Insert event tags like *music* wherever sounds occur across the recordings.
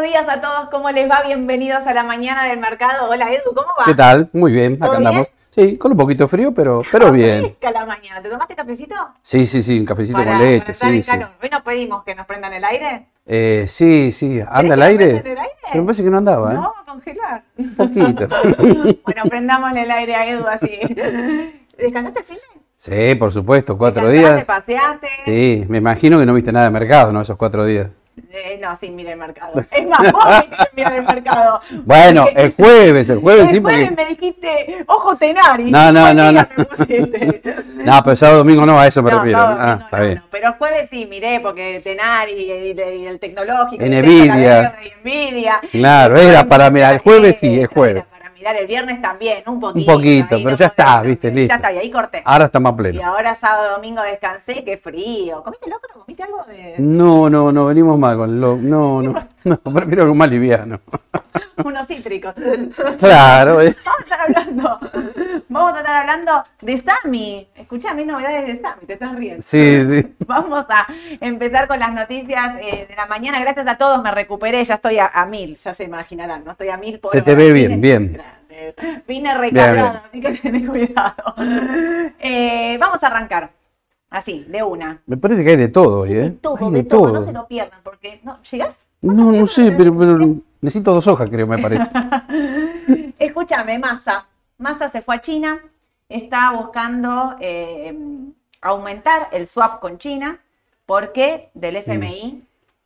Buenos días a todos, ¿cómo les va? Bienvenidos a la mañana del mercado. Hola Edu, ¿cómo va? ¿Qué tal? Muy bien, ¿Todo acá bien? andamos. Sí, con un poquito de frío, pero, pero Ah, bien. la mañana. ¿Te tomaste cafecito? Sí, sí, sí, un cafecito Para- con leche, sí. Hoy nos pedimos que nos prendan el aire. Eh, sí, sí, anda nos aire. el aire? Pero me parece que no andaba, ¿eh? No, a congelar. Un poquito. *laughs* bueno, prendámosle el aire a Edu así. ¿Descansaste el fin de? Sí, por supuesto, cuatro ¿Descansaste, días. paseaste? Sí, me imagino que no viste nada de mercado, ¿no? Esos cuatro días. Eh, no, sí, mira el mercado. *laughs* Es más, vos viste mira el mercado. Bueno, Porque- el jueves, el jueves el sí, porque. me dijiste, ojo Tenari. No, no, no, no. pusiste. *laughs* No, pero sábado domingo no, a eso me No, refiero. sábado, Ah, está no, bien. no. Pero el jueves sí, miré, porque Tenari y, y- y el tecnológico. y Nvidia. y. Claro, era para mirar, el jueves sí, el jueves. Mirar el viernes también, un poquito. Un poquito, pero ya está, viste, listo. Ya está, y ahí corté. Ahora está más Y pleno. ahora sábado, domingo descansé, qué frío. ¿Comiste locro? ¿Comiste algo de No, no, no, venimos mal con lo. No, no, *laughs* no, prefiero algo más liviano. *laughs* *laughs* unos cítricos? Claro, eh. Vamos a estar hablando, vamos a estar hablando de Sami. Escuchame novedades de Sami, te estás riendo. Sí, sí. *laughs* Vamos a empezar con las noticias eh, de la mañana. Gracias a todos, me recuperé, ya estoy a, a mil, ya se imaginarán, no estoy a mil. Se pobre, te ve bien, bien. Grande. Vine recargado, así que tenés cuidado. Eh, vamos a arrancar, así, de una. Me parece que hay de todo hoy, De ¿eh? todo, Hay de todo, no se lo pierdan, porque no, ¿llegás? No, no sé, pero, pero necesito dos hojas, creo, me parece. *laughs* Escúchame, Massa. Massa se fue a China, está buscando eh, aumentar el swap con China. ¿Por qué? Del FMI.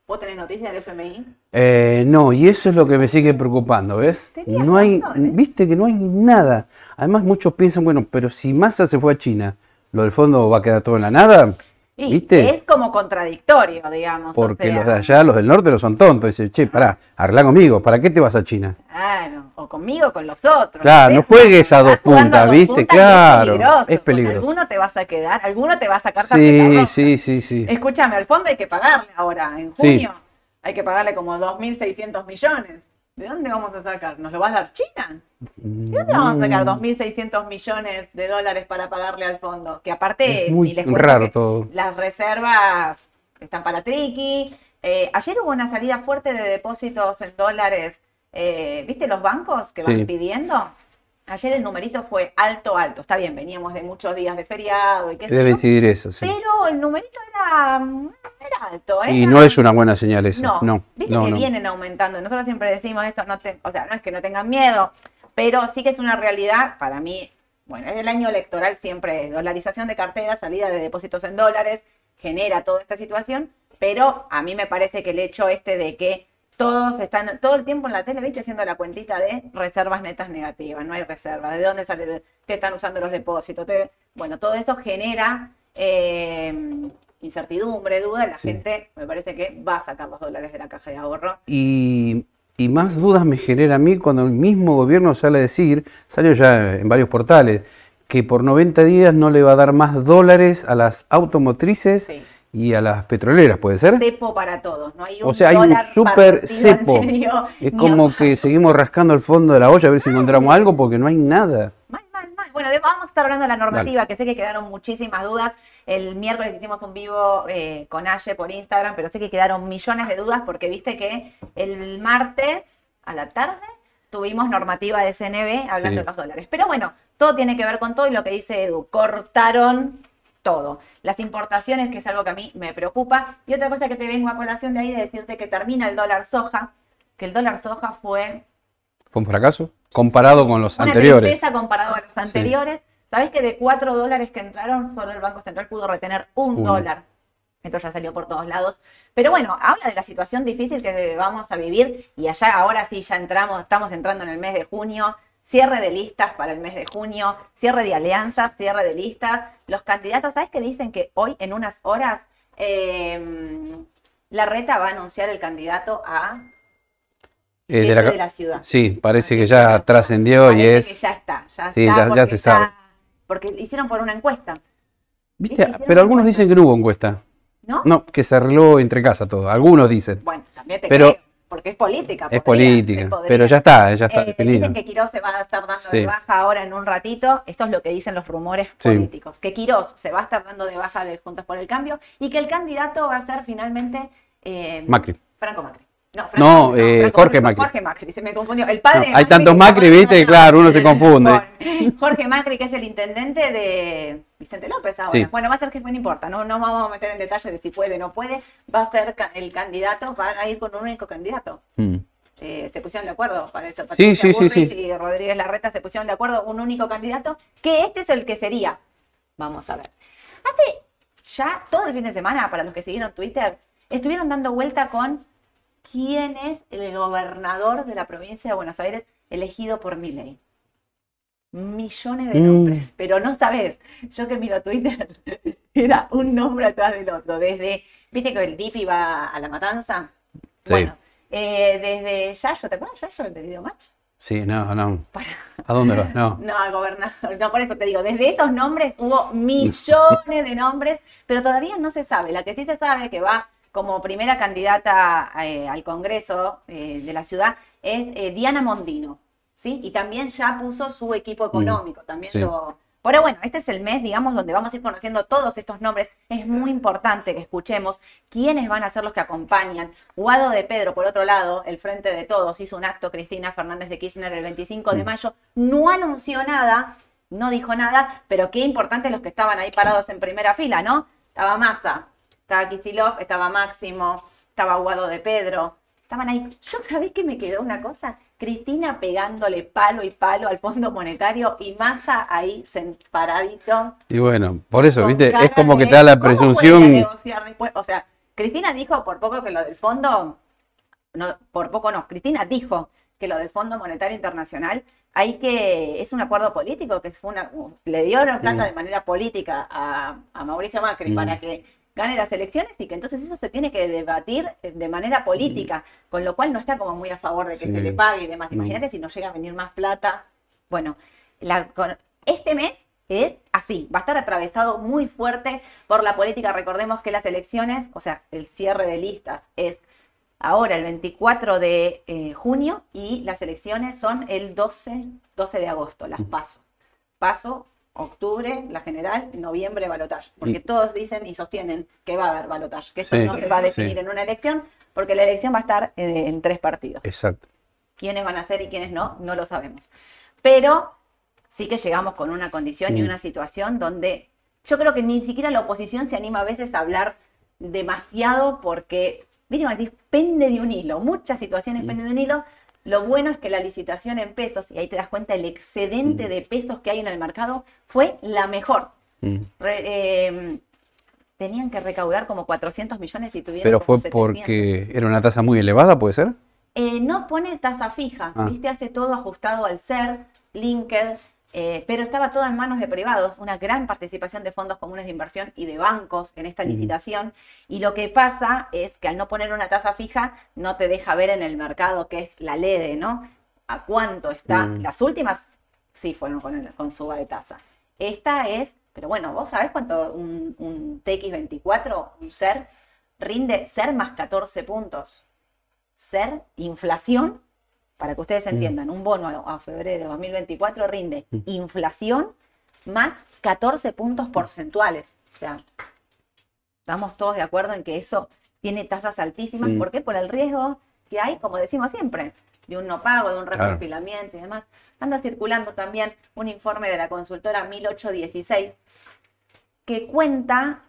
¿Vos tenés noticias del FMI? Eh, no, y eso es lo que me sigue preocupando, ¿ves? Tenías No hay, viste que no hay nada. Además, muchos piensan, bueno, pero si Massa se fue a China, ¿lo del fondo va a quedar todo en la nada? Y ¿Viste? es como contradictorio, digamos. o Porque sea, los de allá, los del norte, no son tontos. Dicen, che, pará, arregla conmigo, ¿para qué te vas a China? Claro, o conmigo con los otros. Claro, no juegues a dos puntas, a dos ¿viste? puntas Claro, peligroso, es peligroso. Alguno te vas a quedar, alguno te va a sacar Sí, sí, sí, sí. Escúchame, al fondo hay que pagarle ahora, en Sí. junio. Hay que pagarle como 2.600 millones. ¿De dónde vamos a sacar? ¿Nos lo va a dar China? ¿De dónde vamos a sacar Mm. 2.600 millones de dólares para pagarle al fondo? Que aparte, Es muy ni les cuento raro que todo. las reservas están para triqui. Eh, ayer hubo una salida fuerte de depósitos en dólares. Eh, ¿Viste los bancos que van Sí. pidiendo? Ayer el numerito fue alto, alto. Está bien, veníamos de muchos días de feriado y qué sé Debe yo, decidir eso, sí. Pero el numerito era, era alto. Y era- no es una buena señal eso. no, No, viste no, que no. vienen aumentando. Nosotros siempre decimos esto, no te- o sea, no es que no tengan miedo, pero sí que es una realidad para mí. Bueno, es el año electoral siempre, dolarización de carteras, salida de depósitos en dólares, genera toda esta situación, pero a mí me parece que el hecho este de que todos están todo el tiempo en la tele, ¿viste? Haciendo la cuentita de reservas netas negativas, no hay reservas, ¿de dónde sale? Te están usando los depósitos, te- bueno, todo eso genera eh, incertidumbre, duda, la Sí. gente me parece que va a sacar los dólares de la caja de ahorro. Y, y más dudas me genera a mí cuando el mismo gobierno sale a decir, salió ya en varios portales, que por 90 días no le va a dar más dólares a las automotrices Sí. Y a las petroleras, ¿puede ser? Cepo para todos, no hay un O sea, hay un súper cepo. *laughs* medio, Es como que *laughs* seguimos rascando el fondo de la olla a ver si encontramos algo porque no hay nada. Mal, mal, mal. Bueno, vamos a estar hablando de la normativa, que sé que quedaron muchísimas dudas. El miércoles hicimos un vivo eh, con Aye por Instagram, pero sé que quedaron millones de dudas porque viste que el martes a la tarde tuvimos normativa de CNB hablando Sí. de los dólares. Pero bueno, todo tiene que ver con todo y lo que dice Edu, cortaron todo. Las importaciones, que es algo que a mí me preocupa. Y otra cosa que te vengo a colación de ahí, de decirte que termina el dólar soja, que el dólar soja fue ¿Fue un fracaso? Comparado con los una anteriores. tristeza comparado a los anteriores. ¿Sabés que de 4 dólares que entraron, solo el Banco Central pudo retener un Uno. dólar? Esto ya salió por todos lados. Pero bueno, habla de la situación difícil que vamos a vivir y allá ahora sí ya entramos, estamos entrando en el mes de junio. Cierre de listas para el mes de junio, cierre de alianzas, cierre de listas. Los candidatos, ¿sabes qué dicen? Que hoy en unas horas eh, la reta va a anunciar el candidato a Eh, de la de ca- la ciudad. Sí, parece que ya trascendió y es... que ya está, ya Sí, está, ya- ya se está- sabe. Porque hicieron por una encuesta, ¿Viste? Pero algunos encuesta. dicen que no hubo encuesta. ¿no? No, que se arregló entre casa todo. Algunos dicen. Bueno, también te Pero- creo, porque es política. Es podría, política. podría. Pero ya está, ya está Eh, dicen que Quirós se va a estar dando Sí. de baja ahora en un ratito. Esto es lo que dicen los rumores Sí. políticos. Que Quirós se va a estar dando de baja de Juntos por el Cambio y que el candidato va a ser finalmente eh, Macri. Franco Macri. No, Franco- No, eh, Franco Jorge Macri. Jorge Macri, se me confundió. El padre No, hay tantos Macri, viste, claro, uno se confunde. con Jorge Macri, que es el intendente de Vicente López ahora. Sí. Bueno, va a ser que no importa, no, no vamos a meter en detalle de si puede o no puede. Va a ser el candidato, van a ir con un único candidato. Mm. Eh, se pusieron de acuerdo para eso. Sí, Patricia sí, sí, sí. y Rodríguez Larreta se pusieron de acuerdo, un único candidato, que este es el que sería. Vamos a ver. Hace ya todo el fin de semana, para los que siguieron Twitter, estuvieron dando vuelta con quién es el gobernador de la provincia de Buenos Aires elegido por Milei. Millones de Mm. nombres, pero no sabes. Yo que miro Twitter, *laughs* era un nombre atrás del otro. Desde, ¿viste que el DIP iba a la matanza? Sí. Bueno, eh, desde Yayo, ¿te acuerdas Yayo, el de Videomatch? Sí, no, no. Para. ¿A dónde vas? No. *laughs* No, al gobernador, no, por eso te digo, desde esos nombres hubo millones de nombres, pero todavía no se sabe. La que sí se sabe que va como primera candidata eh, al Congreso eh, de la ciudad es eh, Diana Mondino, ¿sí? Y también ya puso su equipo económico, también sí. lo... Pero bueno, este es el mes, digamos, donde vamos a ir conociendo todos estos nombres. Es muy importante que escuchemos quiénes van a ser los que acompañan. Guado de Pedro, por otro lado, el Frente de Todos, hizo un acto Cristina Fernández de Kirchner el 25 de Mm. mayo. No anunció nada, no dijo nada, pero qué importante los que estaban ahí parados en primera fila, ¿no? Estaba Massa, estaba Kisilov, estaba Máximo, estaba Guado de Pedro. Estaban ahí. Yo, ¿sabés qué me quedó una cosa? Cristina pegándole palo y palo al Fondo Monetario y Massa ahí paradito. Y bueno, por eso, viste, es como que te da la ¿cómo podía presunción. O sea, Cristina dijo por poco que lo del fondo, no, por poco no, Cristina dijo que lo del Fondo Monetario Internacional hay que, es un acuerdo político, que fue una, le dieron plata Mm. de manera política a, a Mauricio Macri Mm. para que gane las elecciones y que entonces eso se tiene que debatir de manera política, con lo cual no está como muy a favor de que Sí. se le pague y demás. Imagínate si nos llega a venir más plata. Bueno, la- con- este mes es así, va a estar atravesado muy fuerte por la política. Recordemos que las elecciones, o sea, el cierre de listas es ahora el 24 de eh, junio y las elecciones son el 12, 12 de agosto, las paso. Paso, octubre, la general, noviembre, balotaje. Porque Y- todos dicen y sostienen que va a haber balotaje, que eso Sí, no se va a definir sí. en una elección, porque la elección va a estar eh, en tres partidos Exacto. quiénes van a ser y quiénes no, no lo sabemos. Pero sí que llegamos con una condición y Mm. una situación donde yo creo que ni siquiera la oposición se anima a veces a hablar demasiado porque, viste, como decís, pende de un hilo, muchas situaciones Mm. penden de un hilo. Lo bueno es que la licitación en pesos, y ahí te das cuenta el excedente Mm. de pesos que hay en el mercado, fue la mejor. Mm. Re- eh, tenían que recaudar como 400 millones y tuvieron Pero como fue 700. porque era una tasa muy elevada, ¿puede ser? Eh, no pone tasa fija, Ah. ¿viste? Hace todo ajustado al ser, linked, eh, pero estaba todo en manos de privados, una gran participación de fondos comunes de inversión y de bancos en esta licitación. Y lo que pasa es que al no poner una tasa fija, no te deja ver en el mercado que es la LEDE, ¿no? A cuánto está. Mm. Las últimas sí fueron con, el- con suba de tasa. Esta es, pero bueno, vos sabés cuánto un, un TX24, un SER, rinde SER más 14 puntos ser inflación, para que ustedes entiendan, un bono a, a febrero de 2024 rinde Mm. inflación más 14 puntos porcentuales. O sea, estamos todos de acuerdo en que eso tiene tasas altísimas. Mm. ¿Por qué? Por el riesgo que hay, como decimos siempre, de un no pago, de un Claro. recompilamiento y demás. Anda circulando también un informe de la consultora 1816 que cuenta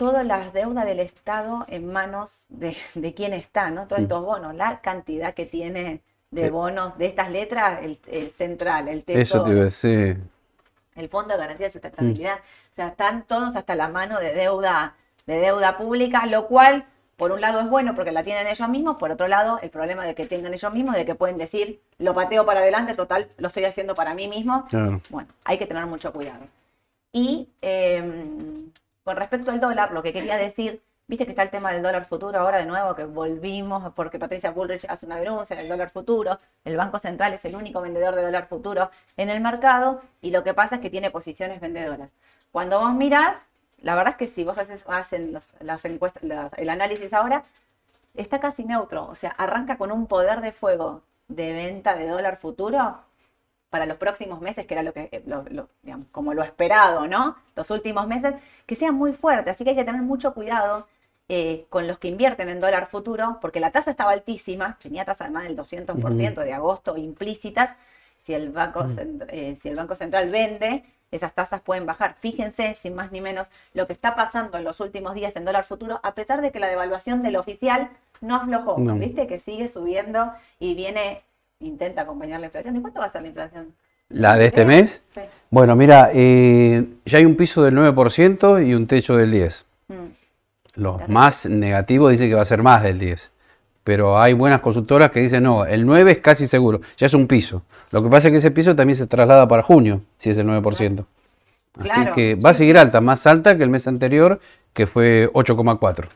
todas las deudas del Estado en manos de, de quién está, ¿no? Todos Mm. estos bonos, la cantidad que tiene de bonos de estas letras, el, el central, el Eso tesoro, te iba a decir. el Fondo de Garantía de Sustentabilidad. O sea, están todos hasta la mano de deuda, de deuda pública, lo cual, por un lado, es bueno porque la tienen ellos mismos, por otro lado, el problema de que tengan ellos mismos, de que pueden decir, lo pateo para adelante, total, lo estoy haciendo para mí mismo. Claro. Bueno, hay que tener mucho cuidado. Y eh, con respecto al dólar, lo que quería decir, viste que está el tema del dólar futuro ahora de nuevo, que volvimos porque Patricia Bullrich hace una denuncia del dólar futuro. El Banco Central es el único vendedor de dólar futuro en el mercado y lo que pasa es que tiene posiciones vendedoras. Cuando vos mirás, la verdad es que si vos haces hacen las encuestas, la- el análisis ahora, está casi neutro. O sea, arranca con un poder de fuego de venta de dólar futuro para los próximos meses, que era lo que, eh, lo- lo- digamos, como lo esperado, ¿no? Los últimos meses, que sea muy fuerte. Así que hay que tener mucho cuidado eh, con los que invierten en dólar futuro, porque la tasa estaba altísima, tenía tasa además del 200% de agosto implícitas, si el, banco, eh, si el Banco Central vende, esas tasas pueden bajar. Fíjense, sin más ni menos, lo que está pasando en los últimos días en dólar futuro, a pesar de que la devaluación del oficial no aflojó, No. ¿viste? Que sigue subiendo y viene, intenta acompañar la inflación. ¿De cuánto va a ser la inflación? ¿La de este ¿Eh? mes? Sí. Bueno, mira, eh, ya hay un piso del 9% y un techo del 10%. Mm. Los Terrible. más negativos dicen que va a ser más del 10. Pero hay buenas consultoras que dicen, no, el 9 es casi seguro, ya es un piso. Lo que pasa es que ese piso también se traslada para junio, si es el 9%. Así Claro, que va a seguir alta, más alta que el mes anterior, que fue 8,4.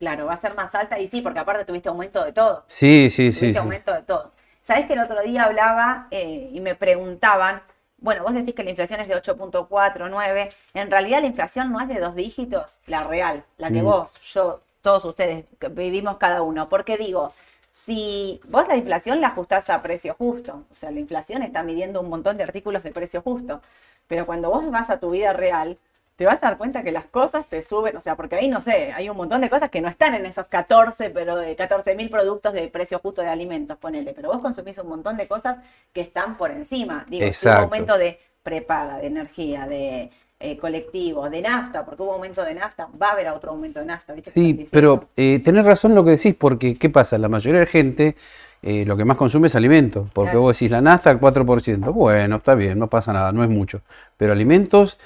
Claro, va a ser más alta y sí, porque aparte tuviste aumento de todo. Sí, sí, sí. tuviste sí. aumento de todo. Sabés que el otro día hablaba eh, y me preguntaban, bueno, vos decís que la inflación es de 8.4, 9. En realidad la inflación no es de dos dígitos, la real, la que Mm. vos, yo, todos ustedes vivimos cada uno. Porque digo, si vos la inflación la ajustás a precio justo, o sea, la inflación está midiendo un montón de artículos de precio justo, pero cuando vos vas a tu vida real, te vas a dar cuenta que las cosas te suben, o sea, porque ahí no sé, hay un montón de cosas que no están en esos 14, pero de 14 mil productos de precio justo de alimentos, ponele, pero vos consumís un montón de cosas que están por encima. Digo, hubo Exacto. aumento de prepaga, de energía, de eh, colectivos, de nafta, porque hubo aumento de nafta, va a haber otro aumento de nafta, ¿viste? Sí, pero eh, tenés razón lo que decís, porque ¿qué pasa? La mayoría de gente eh, lo que más consume es alimento, porque Claro. vos decís la nafta 4%, bueno, está bien, no pasa nada, no es mucho, pero alimentos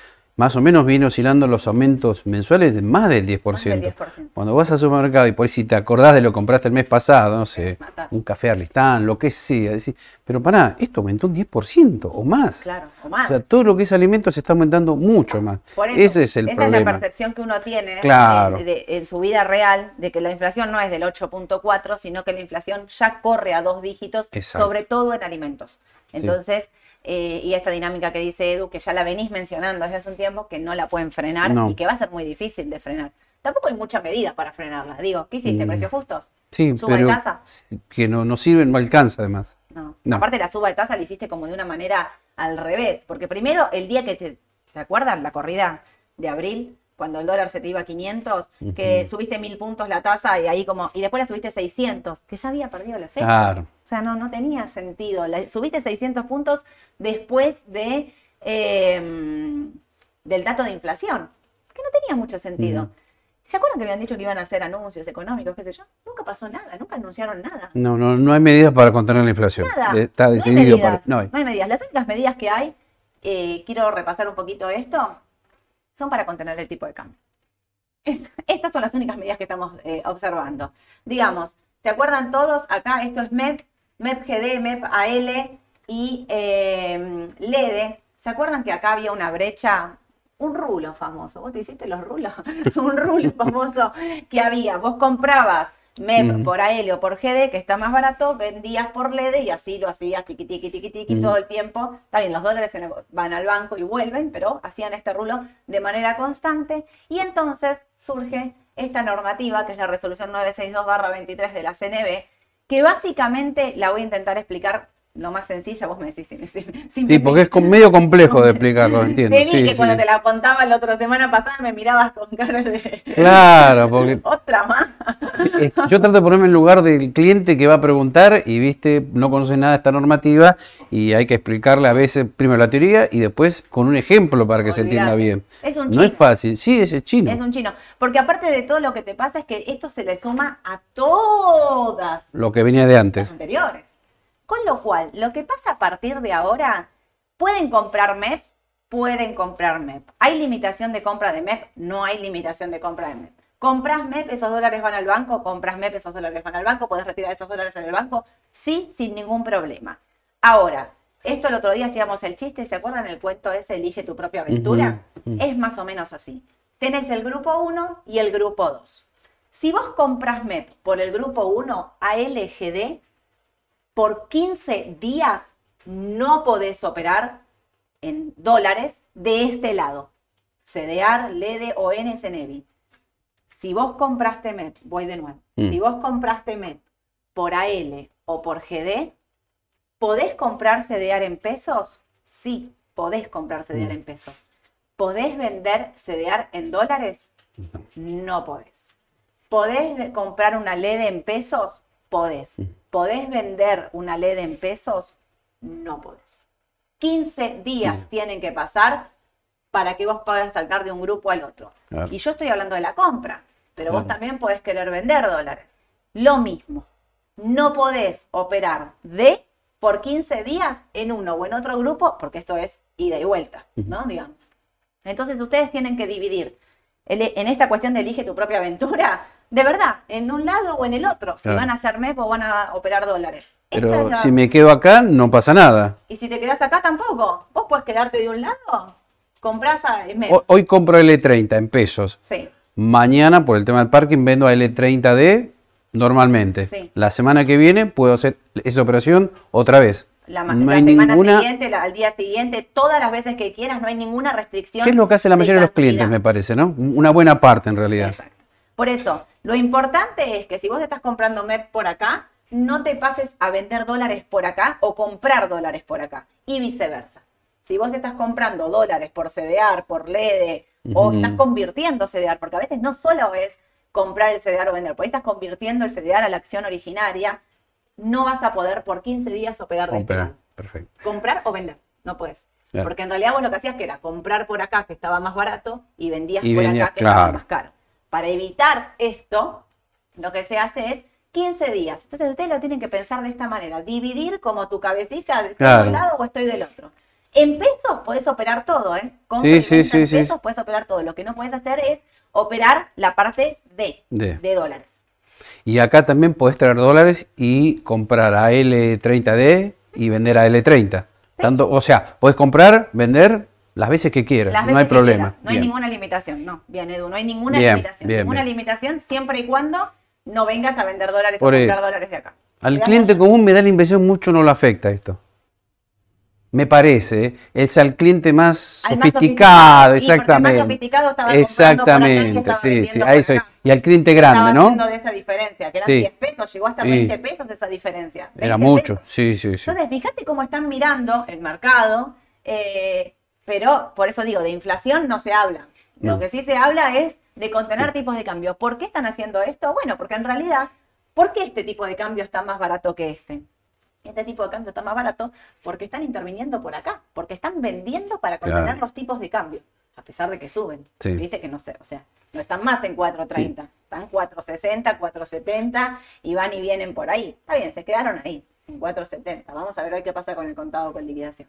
más o menos viene oscilando los aumentos mensuales de más del 10%. Más del 10%. Cuando vas al supermercado y por ahí si te acordás de lo que compraste el mes pasado, no sé, un café Arlistán, lo que sea, decís, pero pará, esto aumentó un 10% o más. Claro, o más. O sea, todo lo que es alimentos se está aumentando mucho más. Por eso, Ese es el esa problema. es la percepción que uno tiene Claro. de- de- en su vida real de que la inflación no es del 8.4, sino que la inflación ya corre a dos dígitos, Exacto. sobre todo en alimentos. Entonces, eh, y esta dinámica que dice Edu, que ya la venís mencionando desde hace un tiempo, que no la pueden frenar No. y que va a ser muy difícil de frenar. Tampoco hay mucha medida para frenarla. Digo, ¿qué hiciste? Mm. ¿Precios justos? Sí, ¿Suba de tasa? que no, no sirve, no alcanza además. No. No. Aparte la suba de tasa la hiciste como de una manera al revés, porque primero el día que te, ¿te acuerdas la corrida de abril? Cuando el dólar se te iba a 500, que subiste mil puntos la tasa y ahí como, y después la subiste 600, que ya había perdido el efecto. Claro. O sea, no, no tenía sentido. La- subiste 600 puntos después de, eh, del dato de inflación, que no tenía mucho sentido. ¿Se acuerdan que habían dicho que iban a hacer anuncios económicos, qué sé yo? Nunca pasó nada, nunca anunciaron nada. No, no, no hay medidas para contener la inflación. Nada. Eh, Está no hay decidido para. medidas. No hay. no hay medidas. Las únicas medidas que hay, eh, quiero repasar un poquito esto, son para contener el tipo de cambio. Es- estas son las únicas medidas que estamos eh, observando. Digamos, ¿se acuerdan todos? Acá esto es MEP, MEP GD, MEP AL y eh, LEDE. ¿Se acuerdan que acá había una brecha? Un rulo famoso. ¿Vos te hiciste los rulos? *laughs* un rulo famoso que había. Vos comprabas MEP por AL o por GD, que está más barato, vendías por LEDE y así lo hacías tiqui, tiqui, tiqui, tiqui todo el tiempo. Está bien, los dólares el- van al banco y vuelven, pero hacían este rulo de manera constante. Y entonces surge esta normativa, que es la resolución 962-23 de la CNB, que básicamente la voy a intentar explicar lo más sencilla, vos me decís si, si- si me Sí, porque es medio complejo de *laughs* explicarlo, entiendo. Te vi Sí, que sí. cuando te la contaba la otra semana pasada me mirabas con cara de Claro, porque *laughs* otra más. eh, yo trato de ponerme en lugar del cliente que va a preguntar y, viste, no conoce nada de esta normativa y hay que explicarle a veces primero la teoría y después con un ejemplo para que se entienda bien. Es un No es chino. fácil. Sí, es chino. Es un chino. Porque aparte de todo lo que te pasa es que esto se le suma a todas Lo que venía de las antes. anteriores. Con lo cual, lo que pasa a partir de ahora, pueden comprar MEP, pueden comprar MEP. ¿Hay limitación de compra de MEP? No hay limitación de compra de MEP. ¿Compras MEP, esos dólares van al banco? ¿Compras MEP, esos dólares van al banco? ¿Podés retirar esos dólares en el banco? Sí, sin ningún problema. Ahora, esto el otro día hacíamos el chiste, ¿se acuerdan el cuento ese, elige tu propia aventura? Es más o menos así. Tenés el grupo 1 y el grupo 2. Si vos compras MEP por el grupo 1 a LGD, por 15 días no podés operar en dólares de este lado. CDR, LEDE o NSNEVI. Si vos compraste MEP, voy de nuevo. Mm. Si vos compraste MEP por AL o por GD, ¿podés comprar CDR en pesos? Sí, podés comprar CDR Mm. en pesos. ¿Podés vender CDR en dólares? No podés. ¿Podés comprar una LED en pesos? Podés. ¿Podés vender una LED en pesos? No podés. 15 días Bien. tienen que pasar para que vos puedas saltar de un grupo al otro. Claro. Y yo estoy hablando de la compra, pero vos también podés querer vender dólares. Lo mismo. No podés operar de por 15 días en uno o en otro grupo, porque esto es ida y vuelta, ¿no? Digamos. Entonces ustedes tienen que dividir en esta cuestión de elige tu propia aventura, de verdad, en un lado o en el otro, si Claro. van a hacer MEP o van a operar dólares. Pero la- si me quedo acá, no pasa nada. Y si te quedás acá tampoco, vos puedes quedarte de un lado, comprás a MEP. Ho- Hoy compro L30 en pesos. Sí, Mañana, por el tema del parking, vendo a L30D normalmente. Sí. La semana que viene puedo hacer esa operación otra vez. la, no la semana ninguna. siguiente, la- al día siguiente, todas las veces que quieras, no hay ninguna restricción. ¿Qué es lo que hace la mayoría de los clientes, me parece, no? Una buena parte en realidad. Exacto. Por eso, lo importante es que si vos estás comprando MEP por acá, no te pases a vender dólares por acá o comprar dólares por acá y viceversa. Si vos estás comprando dólares por CDR, por LEDE o Ujú. estás convirtiendo CDR, porque a veces no solo es comprar el CDR o vender, porque estás convirtiendo el CDR a la acción originaria, no vas a poder por 15 días operar de este Comprar. lado. Perfecto. Comprar o vender, no puedes. Claro. Porque en realidad vos lo que hacías que era comprar por acá que estaba más barato y vendías Y por vendías, acá que estaba claro. más caro. Para evitar esto, lo que se hace es 15 días. Entonces ustedes lo tienen que pensar de esta manera, dividir como tu cabecita, ¿estoy Claro. de un lado o estoy del otro? En pesos podés operar todo, ¿eh? Compra Sí, sí, sí, en pesos puedes operar todo. Lo que no puedes hacer es operar la parte de, De. de dólares. Y acá también podés traer dólares y comprar a L30D y vender a L30. Tanto, o sea, podés comprar, vender las veces que quieras, no hay problema. quieras. No hay ninguna limitación, no. Bien, Edu, no hay ninguna Bien, limitación. bien, ninguna limitación siempre y cuando no vengas a vender dólares Por o comprar eso. dólares de acá. Al cliente común me da la impresión mucho no lo afecta esto. Me parece, ¿eh? es al cliente más Al más sofisticado, más exactamente. sofisticado estaba comprando por acá y Exactamente, estaba sí, sí, vendiendo a por eso. acá. Y al cliente grande, ¿no? de esa diferencia, que eran Sí. 10 pesos, llegó hasta Sí. 20 pesos esa diferencia. Era 20 mucho, pesos. sí, sí, sí. Entonces, fíjate cómo están mirando el mercado, eh, pero por eso digo, de inflación no se habla. Lo que sí se habla es de contener tipos de cambio. ¿Por qué están haciendo esto? Bueno, porque en realidad, ¿por qué este tipo de cambio está más barato que este? Este tipo de cambio está más barato porque están interviniendo por acá, porque están vendiendo para contener Claro. los tipos de cambio, a pesar de que suben. Sí. Viste que no sé, o sea, no están más en 4.30, están 4.60, 4.70 y van y vienen por ahí. Está bien, se quedaron ahí, en 4.70. Vamos a ver hoy qué pasa con el contado con liquidación.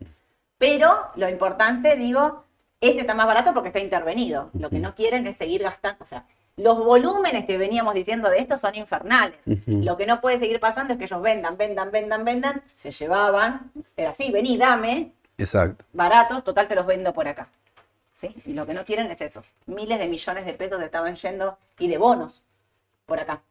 Pero lo importante, digo, este está más barato porque está intervenido. Lo que no quieren es seguir gastando, o sea, los volúmenes que veníamos diciendo de esto son infernales. Lo que no puede seguir pasando es que ellos vendan, vendan, vendan, vendan, se llevaban, era así, vení, dame, Exacto. baratos, total te los vendo por acá. ¿Sí? Y lo que no quieren es eso. Miles de millones de pesos estaban yendo y de bonos por acá,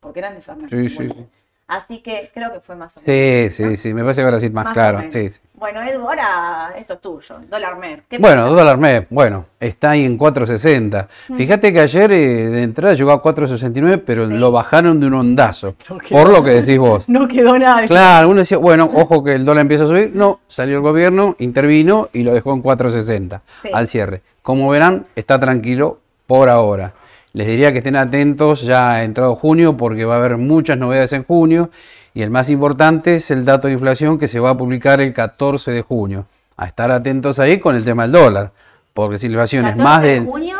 porque eran infernales. Sí, sí, sí. Así que creo que fue más o menos. Sí, sí, sí, me parece que ahora sí más, Más claro. Sí, sí. Bueno, Edu, ahora esto es tuyo, dólar mer. ¿Qué Bueno, pasa? dólar MEP, bueno, está ahí en 4.60. Fíjate que ayer eh, de entrada llegó a 4.69, pero Sí. lo bajaron de un ondazo. *laughs* No quedó por lo que decís vos. No quedó nada. Claro, uno decía, bueno, ojo que el dólar empieza a subir. No, salió el gobierno, intervino y lo dejó en 4.60 Sí. al cierre. Como verán, está tranquilo por ahora. Les diría que estén atentos ya ha entrado junio porque va a haber muchas novedades en junio y el más importante es el dato de inflación que se va a publicar el 14 de junio. A estar atentos ahí con el tema del dólar, porque si la inflación es 14 más de junio,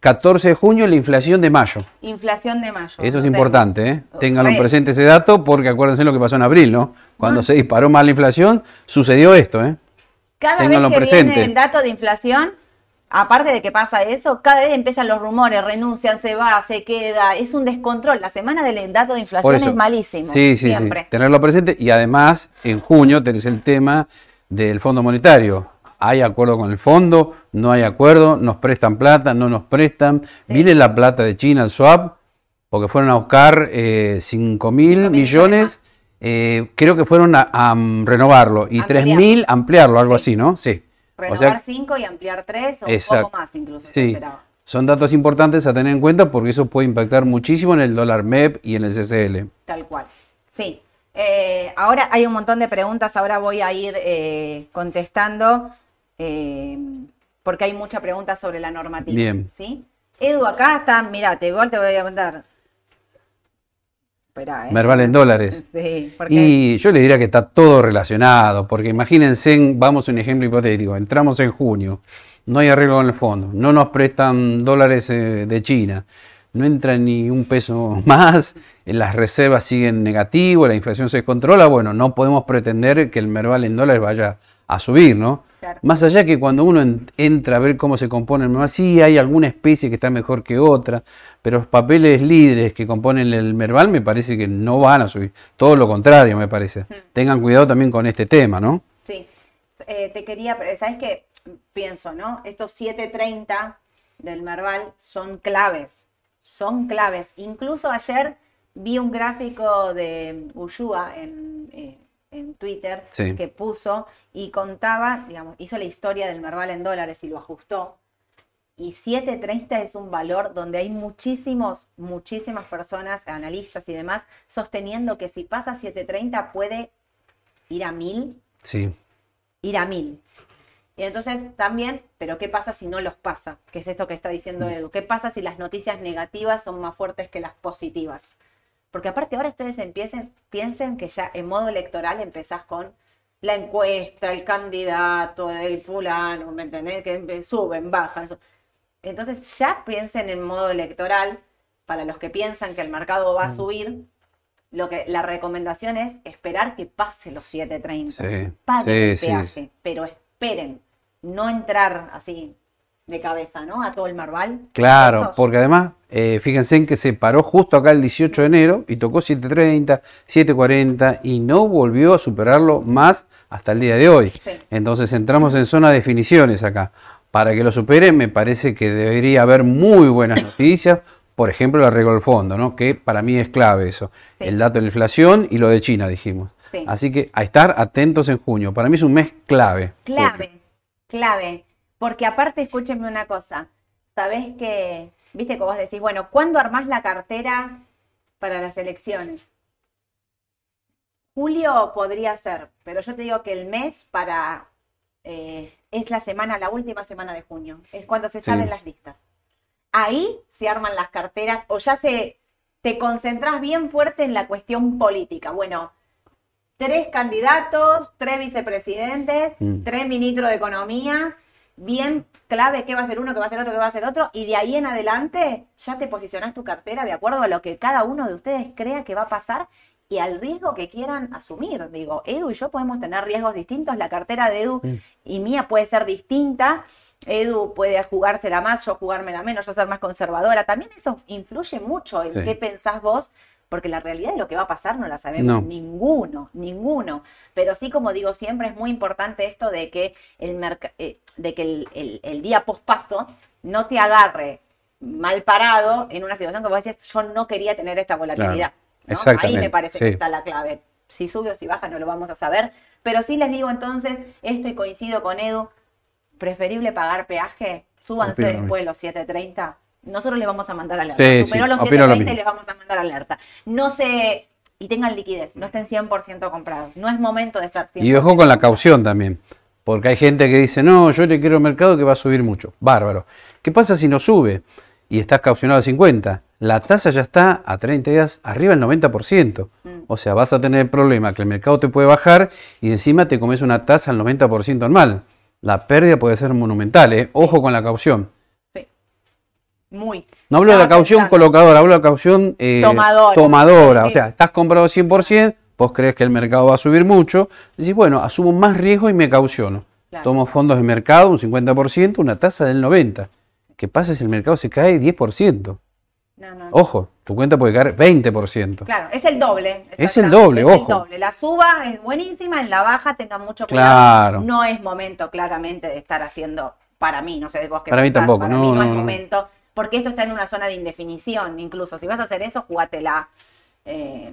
14 de junio la inflación de mayo. inflación de mayo. Eso es importante, ¿eh? Ténganlo Re. presente ese dato porque acuérdense lo que pasó en abril, ¿no? Cuando se disparó más la inflación, sucedió esto, ¿eh? Cada Ténganlo vez que presente. viene el dato de inflación, aparte de que pasa eso, cada vez empiezan los rumores, renuncian, se va, se queda, es un descontrol. La semana del dato de inflación es malísimo. Sí, sí, siempre. sí. Tenerlo presente y además en junio tenés el tema del Fondo Monetario. ¿Hay acuerdo con el fondo? ¿No hay acuerdo? ¿Nos prestan plata? ¿No nos prestan? ¿Viene la plata de China al swap? Porque fueron a buscar eh, 5 mil millones eh, creo que fueron a, a, mm, renovarlo y Ampliar. 3 mil ampliarlo, algo así, ¿no? Sí. O sea, Renovar 5 y ampliar 3 o un poco más incluso. Sí, esperaba. son datos importantes a tener en cuenta porque eso puede impactar muchísimo en el dólar MEP y en el CCL. Tal cual. Sí. Eh, ahora hay un montón de preguntas, ahora voy a ir eh, contestando eh, porque hay mucha pregunta sobre la normativa. Bien. ¿sí? Edu, acá está, mirá, te, igual te voy a mandar. Espera, ¿eh? Merval en dólares. *laughs* Sí, porque Y yo le diría que está todo relacionado, porque imagínense, vamos a un ejemplo hipotético, entramos en junio, no hay arreglo con el fondo, no nos prestan dólares eh, de China, no entra ni un peso *laughs* más, las reservas siguen negativas, la inflación se descontrola, bueno, no podemos pretender que el Merval en dólares vaya a subir, ¿no? Claro. Más allá que cuando uno en- entra a ver cómo se compone el Merval, sí hay alguna especie que está mejor que otra, pero los papeles líderes que componen el Merval me parece que no van a subir. Todo lo contrario, me parece. Tengan cuidado también con este tema, ¿no? Sí, Eh, te quería, ¿sabes qué? Pienso, ¿no? Estos 7.30 del Merval son claves, son claves. Incluso ayer vi un gráfico de Ushua en, eh, en Twitter Sí. que puso y contaba, digamos, hizo la historia del Merval en dólares y lo ajustó. Y 7.30 es un valor donde hay muchísimos, muchísimas personas, analistas y demás, sosteniendo que si pasa 7.30 puede ir a 1000 Sí. ir a mil. Y entonces también, pero ¿qué pasa si no los pasa? Que es esto que está diciendo Edu. ¿Qué pasa si las noticias negativas son más fuertes que las positivas? Porque aparte ahora ustedes empiecen, piensen que ya en modo electoral empezás con la encuesta, el candidato, el fulano, ¿me entendés? Que suben, bajan. Entonces ya piensen en modo electoral, para los que piensan que el mercado va a subir, lo que la recomendación es esperar que pase los 7.30 Sí, paguen sí, el sí. peaje, pero esperen, no entrar así de cabeza, ¿no? A todo el Marval. Claro, porque además, eh, fíjense en que se paró justo acá el 18 de enero y tocó 7.30, 7.40 y no volvió a superarlo más hasta el día de hoy. Sí. Entonces entramos en zona de definiciones acá. Para que lo supere, me parece que debería haber muy buenas noticias. Por ejemplo, el arreglo del fondo, ¿no? que para mí es clave eso. Sí. El dato de la inflación y lo de China, dijimos. Sí. Así que a estar atentos en junio. Para mí es un mes clave. Clave, clave. Porque aparte, escúchenme una cosa. Sabés que, viste que vos decís, bueno, ¿cuándo armás la cartera para las elecciones? Julio podría ser, pero yo te digo que el mes para eh, es la semana, la última semana de junio, es cuando se Sí. saben las listas. Ahí se arman las carteras o ya se te concentras bien fuerte en la cuestión política. Bueno, tres candidatos, tres vicepresidentes, Mm. tres ministros de economía, bien clave qué va a ser uno, qué va a ser otro, qué va a ser otro, y de ahí en adelante ya te posicionás tu cartera de acuerdo a lo que cada uno de ustedes crea que va a pasar y al riesgo que quieran asumir. Digo, Edu y yo podemos tener riesgos distintos, la cartera de Edu y mía puede ser distinta. Edu puede jugársela más, yo jugármela menos, yo ser más conservadora. También eso influye mucho en Sí. qué pensás vos, porque la realidad de lo que va a pasar no la sabemos No. ninguno, ninguno. Pero sí, como digo siempre, es muy importante esto de que el, eh, de que el, el- el día pospaso no te agarre mal parado en una situación que vos decís, yo no quería tener esta volatilidad. Claro, Ahí me parece sí. que está la clave. Si sube o si baja no lo vamos a saber. Pero sí les digo entonces, esto y coincido con Edu, preferible pagar peaje, súbanse lo después de los 7.30. Nosotros les vamos a mandar alerta. Sí, Superó sí, los opino lo 7.30 y les vamos a mandar alerta. No se... Y tengan liquidez, no estén 100% comprados. No es momento de estar 100%. Y ojo con la caución también. Porque hay gente que dice, no, yo le quiero mercado que va a subir mucho. Bárbaro. ¿Qué pasa si no sube y estás caucionado a 50? La tasa ya está a 30 días arriba del 90%. Mm. O sea, vas a tener el problema que el mercado te puede bajar y encima te comes una tasa al 90% anual. La pérdida puede ser monumental, ¿eh? Ojo con la caución. Muy. No hablo de la caución pensando. colocadora, hablo de la caución eh, Tomadora. tomadora. O sea, estás comprado 100%, vos crees que el mercado va a subir mucho, decís, bueno, asumo más riesgo y me cauciono. Claro. Tomo fondos de mercado, un 50%, una tasa del 90%. ¿Qué pasa si el mercado se cae 10%? No, no, no. Ojo, tu cuenta puede caer 20%. Claro, es el doble. Es el doble, es ojo. El doble. La suba es buenísima, en la baja tengan mucho Claro. cuidado. No es momento claramente de estar haciendo, para mí, no sé vos qué Para mí tampoco, para no, mí no, no, es momento, porque esto está en una zona de indefinición, incluso. Si vas a hacer eso, jugátela. Eh,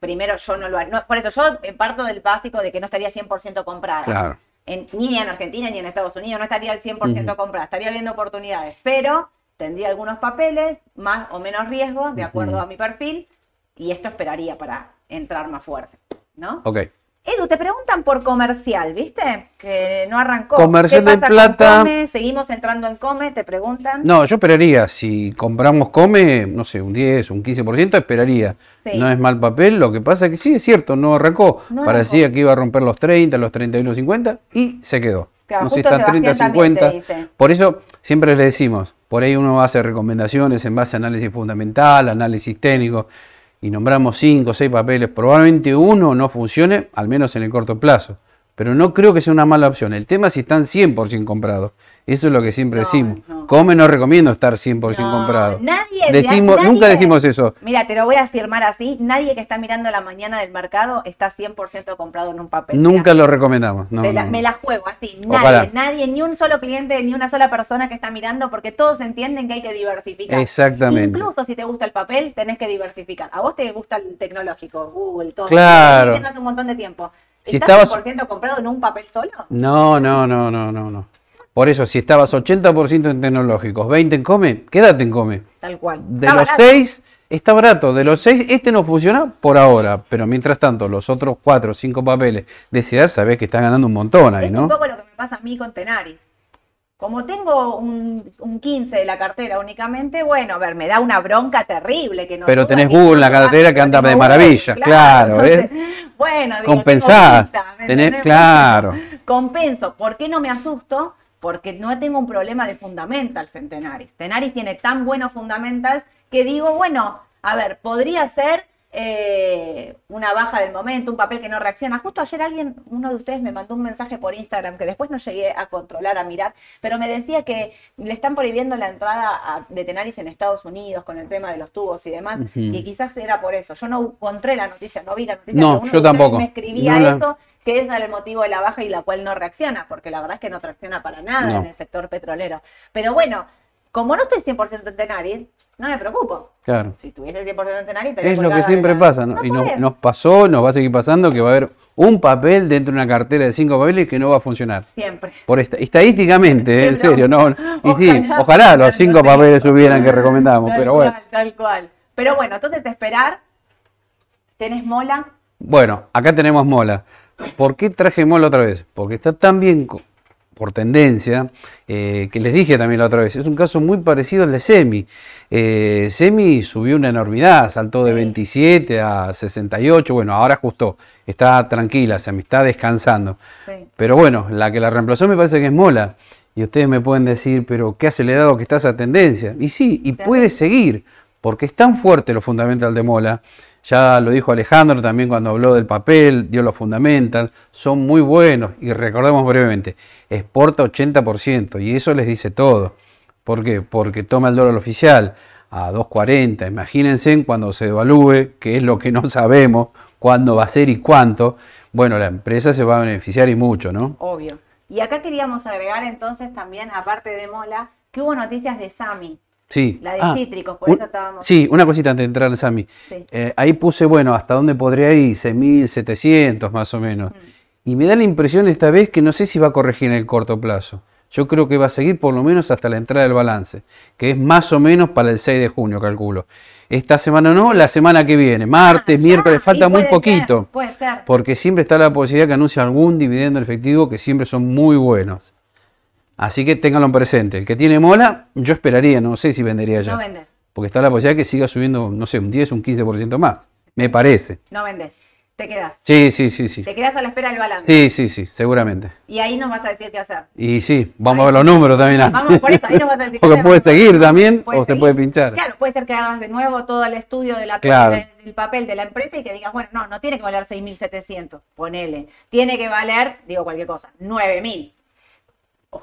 primero yo no lo haría. no, por eso yo eh, parto del básico de que no estaría 100% comprada. Claro. En- ni en Argentina ni en Estados Unidos no estaría al 100% comprada, estaría viendo oportunidades, pero tendría algunos papeles, más o menos riesgo, de acuerdo a mi perfil, y esto esperaría para entrar más fuerte, ¿no? Ok. Edu, te preguntan por comercial, ¿viste? Que no arrancó. Comercial ¿Qué de con plata. Come? Seguimos entrando en Come, te preguntan. No, yo esperaría, si compramos come, no sé, un 10, un 15%, esperaría. Sí. No es mal papel, lo que pasa es que sí, es cierto, no arrancó. No Parecía que iba a romper los 30, los 31, 50 y se quedó. Claro, no sé, justo está 30, Sebastián también te 50. dice. Por eso siempre le decimos, por ahí uno hace recomendaciones en base a análisis fundamental, análisis técnico, y nombramos 5 o 6 papeles. Probablemente uno no funcione, al menos en el corto plazo. Pero no creo que sea una mala opción. El tema es si están 100% comprados. Eso es lo que siempre No, decimos. no. Come no recomiendo estar 100% No, comprado. Nadie, Decimos, nadie- nunca decimos eso. Mira, te lo voy a afirmar así. Nadie que está mirando la mañana del mercado está 100% comprado en un papel. Nunca Mirá, lo recomendamos. Me, la, no. me la juego así. Ojalá. Nadie, nadie, ni un solo cliente, ni una sola persona que está mirando, porque todos entienden que hay que diversificar. Exactamente. Incluso si te gusta el papel, tenés que diversificar. A vos te gusta el tecnológico, Google, todo. Claro. Tengas un montón de tiempo. Si ¿Estás estabas- 100% comprado en un papel solo? No, no, no, no, no, no. Por eso, si estabas 80% en tecnológicos, 20 en come, quédate en come. Tal cual. De Está los barato. 6, está barato. De los 6, este no funciona por ahora. Pero mientras tanto, los otros 4 o 5 papeles de CEDAR, sabés que están ganando un montón ahí, Es ¿no? un poco lo que me pasa a mí con Tenaris. Como tengo un, un 15 de la cartera únicamente, bueno, a ver, me da una bronca terrible que no Pero tenés Google en la cartera que anda de Google, maravilla, claro, entonces, Bueno, digo, Compensás. tengo vista, ¿me Tenés, claro. Compenso. ¿Por qué no me asusto? Porque no tengo un problema de fundamentals en Tenaris. Tenaris tiene tan buenos fundamentals que digo, bueno, a ver, podría ser eh, una baja del momento, un papel que no reacciona. Justo ayer alguien, uno de ustedes me mandó un mensaje por Instagram que después no llegué a controlar, a mirar, pero me decía que le están prohibiendo la entrada a- de Tenaris en Estados Unidos con el tema de los tubos y demás, y quizás era por eso. Yo no encontré la noticia, no vi la noticia. No, yo tampoco. Me escribía No eso, que ese era el motivo de la baja y la cual no reacciona, porque la verdad es que no tracciona para nada en el sector petrolero. Pero bueno, como no estoy 100% en Tenaris, no me preocupo. Claro. Si estuviese 100% en Tenaris, estaría Es lo que siempre la- pasa, ¿no? No y nos, pasó, nos va a seguir pasando que va a haber un papel dentro de una cartera de 5 papeles que no va a funcionar. Siempre. Por esta- estadísticamente, ¿eh? en serio, no. *laughs* Y sí, Ojalá. ojalá los Ojalá, cinco papeles subieran que recomendamos, pero bueno. cual, tal cual. Pero bueno, entonces esperar. ¿Tenés mola? Bueno, acá tenemos mola. ¿Por qué traje mola otra vez? Porque está tan bien por tendencia, eh, que les dije también la otra vez, es un caso muy parecido al de Semi. Eh, Semi subió una enormidad, saltó de Sí. 27 a 68, bueno, ahora ajustó, está tranquila, se me está descansando. Sí. Pero bueno, la que la reemplazó me parece que es Mola. Y ustedes me pueden decir, pero qué acelerado que está esa tendencia. Y sí, y puede seguir, porque es tan fuerte lo fundamental de Mola. Ya lo dijo Alejandro también cuando habló del papel, dio los fundamental, son muy buenos. Y recordemos brevemente, exporta 80% y eso les dice todo. ¿Por qué? Porque toma el dólar oficial a 2.40. Imagínense cuando se devalúe, que es lo que no sabemos, cuándo va a ser y cuánto. Bueno, la empresa se va a beneficiar y mucho, ¿no? Obvio. Y acá queríamos agregar entonces también, aparte de mola, que hubo noticias de Sami. Sí. La de Ah, cítricos, por un- eso estábamos. Sí, una cosita antes de entrar, Sami. Sí. Eh, ahí puse, bueno, hasta dónde podría ir, 6.700 más o menos. Y me da la impresión esta vez que no sé si va a corregir en el corto plazo. Yo creo que va a seguir por lo menos hasta la entrada del balance, que es más o menos para el 6 de junio, calculo. Esta semana no, la semana que viene, martes, Ah, miércoles, falta muy poquito. ser, puede ser. Porque siempre está la posibilidad que anuncie algún dividendo en efectivo que siempre son muy buenos. Así que ténganlo en presente. El que tiene mola, yo esperaría, no sé si vendería ya. No vendes. Porque está la posibilidad que siga subiendo, no sé, un 10, un 15% más. Me parece. No vendes. Te quedas. Sí, sí, sí, sí. Te quedas a la espera del balance. Sí, sí, sí, seguramente. Y ahí nos vas a decir qué hacer. Y sí, vamos a ver los números también. antes. Vamos, por eso, ahí nos vas a decir *laughs* Porque puede seguir también o se seguir. puede pinchar. Claro, puede ser que hagas de nuevo todo el estudio de la Claro. del, del papel de la empresa y que digas, bueno, no, no tiene que valer 6.700, ponele. Tiene que valer, digo cualquier cosa, 9.000.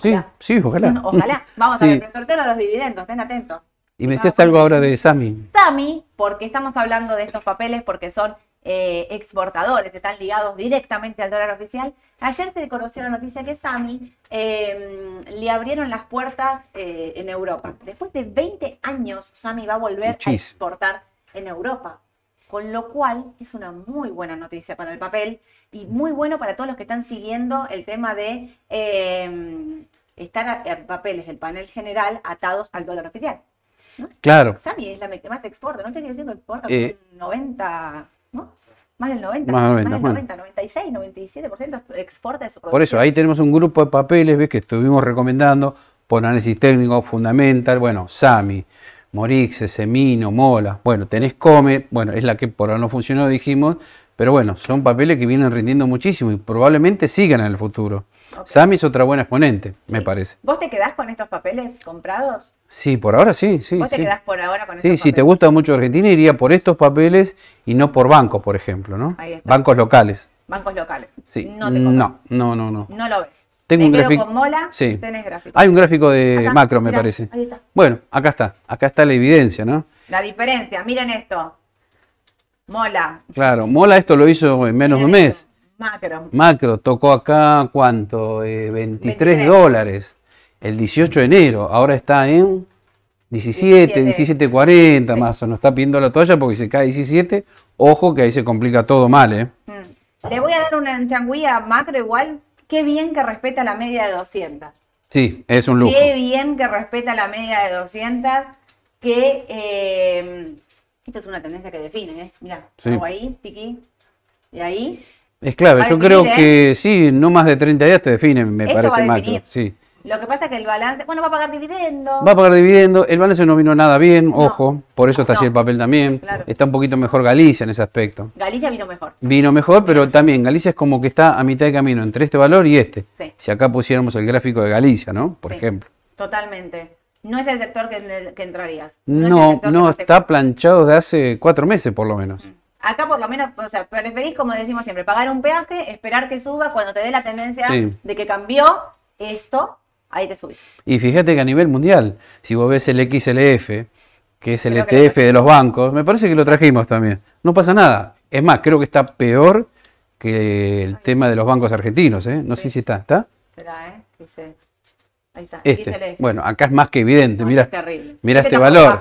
Sí, Ojalá. sí, ojalá. *laughs* Ojalá. Vamos Sí. a ver, pero sorteo los dividendos, estén atentos. Y me decías algo ahora de Sami. Sami, porque estamos hablando de estos papeles, porque son eh, exportadores, están ligados directamente al dólar oficial. Ayer se conoció la noticia que Sami eh, le abrieron las puertas eh, en Europa. Después de 20 años, Sami va a volver a exportar en Europa. Con lo cual es una muy buena noticia para el papel y muy bueno para todos los que están siguiendo el tema de eh, estar a, a papeles del panel general atados al dólar oficial. Claro. Sami es la que más exporta, ¿no? Te quiero decir que exporta Eh, un 90, ¿no? Más del 90, Más del 90, del bueno. 90, 96, 97% exporta de su producción. Por eso, ahí tenemos un grupo de papeles ¿ves? que estuvimos recomendando por análisis técnico, fundamental, bueno, SAMI, Morix, Semino, Mola, bueno, tenés Come, bueno, es la que por ahora no funcionó, dijimos, pero bueno, son papeles que vienen rindiendo muchísimo y probablemente sigan en el futuro. Ok. SAMI es otra buena exponente, me Sí. parece. ¿Vos te quedás con estos papeles comprados? Sí, por ahora sí, sí. ¿Vos te sí. quedás por ahora con Sí, estos si te papeles? gusta mucho Argentina, iría por estos papeles y no por bancos, por ejemplo, ¿no? Ahí está. Bancos locales. Bancos locales. Sí. No te no, no, no, no. No lo ves. Tengo un gráfico. con Mola, Sí. tenés gráfico. Hay un gráfico de Acá, macro, me parece. ahí está. Bueno, acá está. Acá está la evidencia, ¿no? La diferencia, miren esto. Mola. Claro, Mola esto lo hizo en menos de un mes. esto. Macro. Macro tocó acá, ¿cuánto? Eh, 23, 23. dólares. El 18 de enero. Ahora está en 17, 17. 17.40 Sí. más o menos. Está pidiendo la toalla porque se cae 17. Ojo que ahí se complica todo mal, ¿eh? Mm. Le voy a dar una changüí a macro igual. Qué bien que respeta la media de 200. Sí, es un lujo. Qué bien que respeta la media de 200. Que eh, esto es una tendencia que define, ¿eh? Mirá, Sí. hago ahí, tiki. Y ahí. Es clave, yo definir, creo ¿eh? que sí, no más de 30 días te definen, me Esto parece definir. Sí. Lo que pasa es que el balance. Bueno, va a pagar dividendo. Va a pagar dividendo, el balance no vino nada bien, No. ojo, por eso está así No. el papel también. Claro. Está un poquito mejor Galicia en ese aspecto. Galicia vino mejor. Vino mejor, pero también Galicia es como que está a mitad de camino entre este valor y este. Sí. Si acá pusiéramos el gráfico de Galicia, ¿no? Por Sí, ejemplo. Totalmente. No es el sector que, en el que entrarías. No, no, está planchado de hace cuatro meses por lo menos. Acá por lo menos, o sea, preferís, como decimos siempre, pagar un peaje, esperar que suba, cuando te dé la tendencia Sí. de que cambió esto, ahí te subís. Y fíjate que a nivel mundial, si vos ves el XLF, que es el Creo ETF de los bancos, me parece que lo trajimos también. No pasa nada. Es más, creo que está peor que el tema de los bancos argentinos, ¿eh? No sé si está, ¿está? Espera, ¿eh? Dice. Ahí está. Este. XLF. Bueno, acá es más que evidente, No, mira. es terrible. Mira Este este, valor.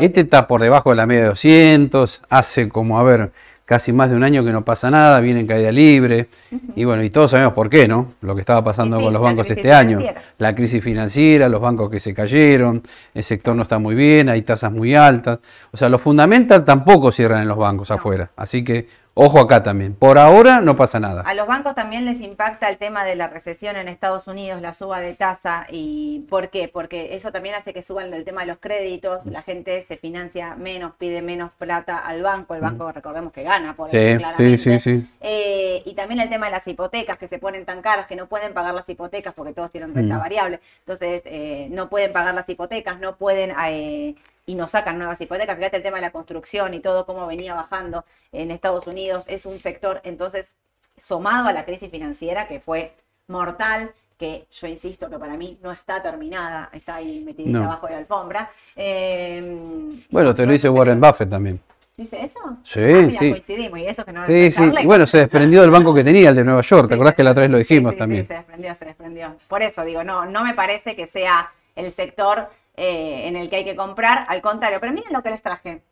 Este está por debajo de la media de 200, hace como, a ver, casi más de un año que no pasa nada, viene en caída libre. Y bueno, y todos sabemos por qué, ¿no? Lo que estaba pasando sí, con los bancos este año. La crisis financiera, los bancos que se cayeron, el sector no está muy bien, hay tasas muy altas. O sea, los fundamental tampoco cierran en los bancos No. afuera. Así que, ojo acá también. Por ahora no pasa nada. A los bancos también les impacta el tema de la recesión en Estados Unidos, la suba de tasa. ¿Y por qué? Porque eso también hace que suban el tema de los créditos, la gente se financia menos, pide menos plata al banco, el banco recordemos que gana por Sí, eso, sí, sí, sí. Eh, y también el tema de las hipotecas que se ponen tan caras que no pueden pagar las hipotecas porque todos tienen renta Mm. variable. Entonces, eh, no pueden pagar las hipotecas, no pueden eh, y nos sacan nuevas hipotecas. Fíjate el tema de la construcción y todo cómo venía bajando en Estados Unidos. Es un sector, entonces, sumado a la crisis financiera que fue mortal, que yo insisto que para mí no está terminada, está ahí metidita No. abajo de la alfombra. Eh, Bueno, te lo dice Warren Buffett también. ¿Dice eso? Sí, Ah, mira, sí. coincidimos y eso que no Sí, sí. Y bueno, se desprendió del banco que tenía, el de Nueva York. ¿Te Sí, acordás que la otra vez lo dijimos sí, sí, también? se desprendió, se desprendió. Por eso digo, no, no me parece que sea el sector eh, en el que hay que comprar, al contrario. Pero miren lo que les traje.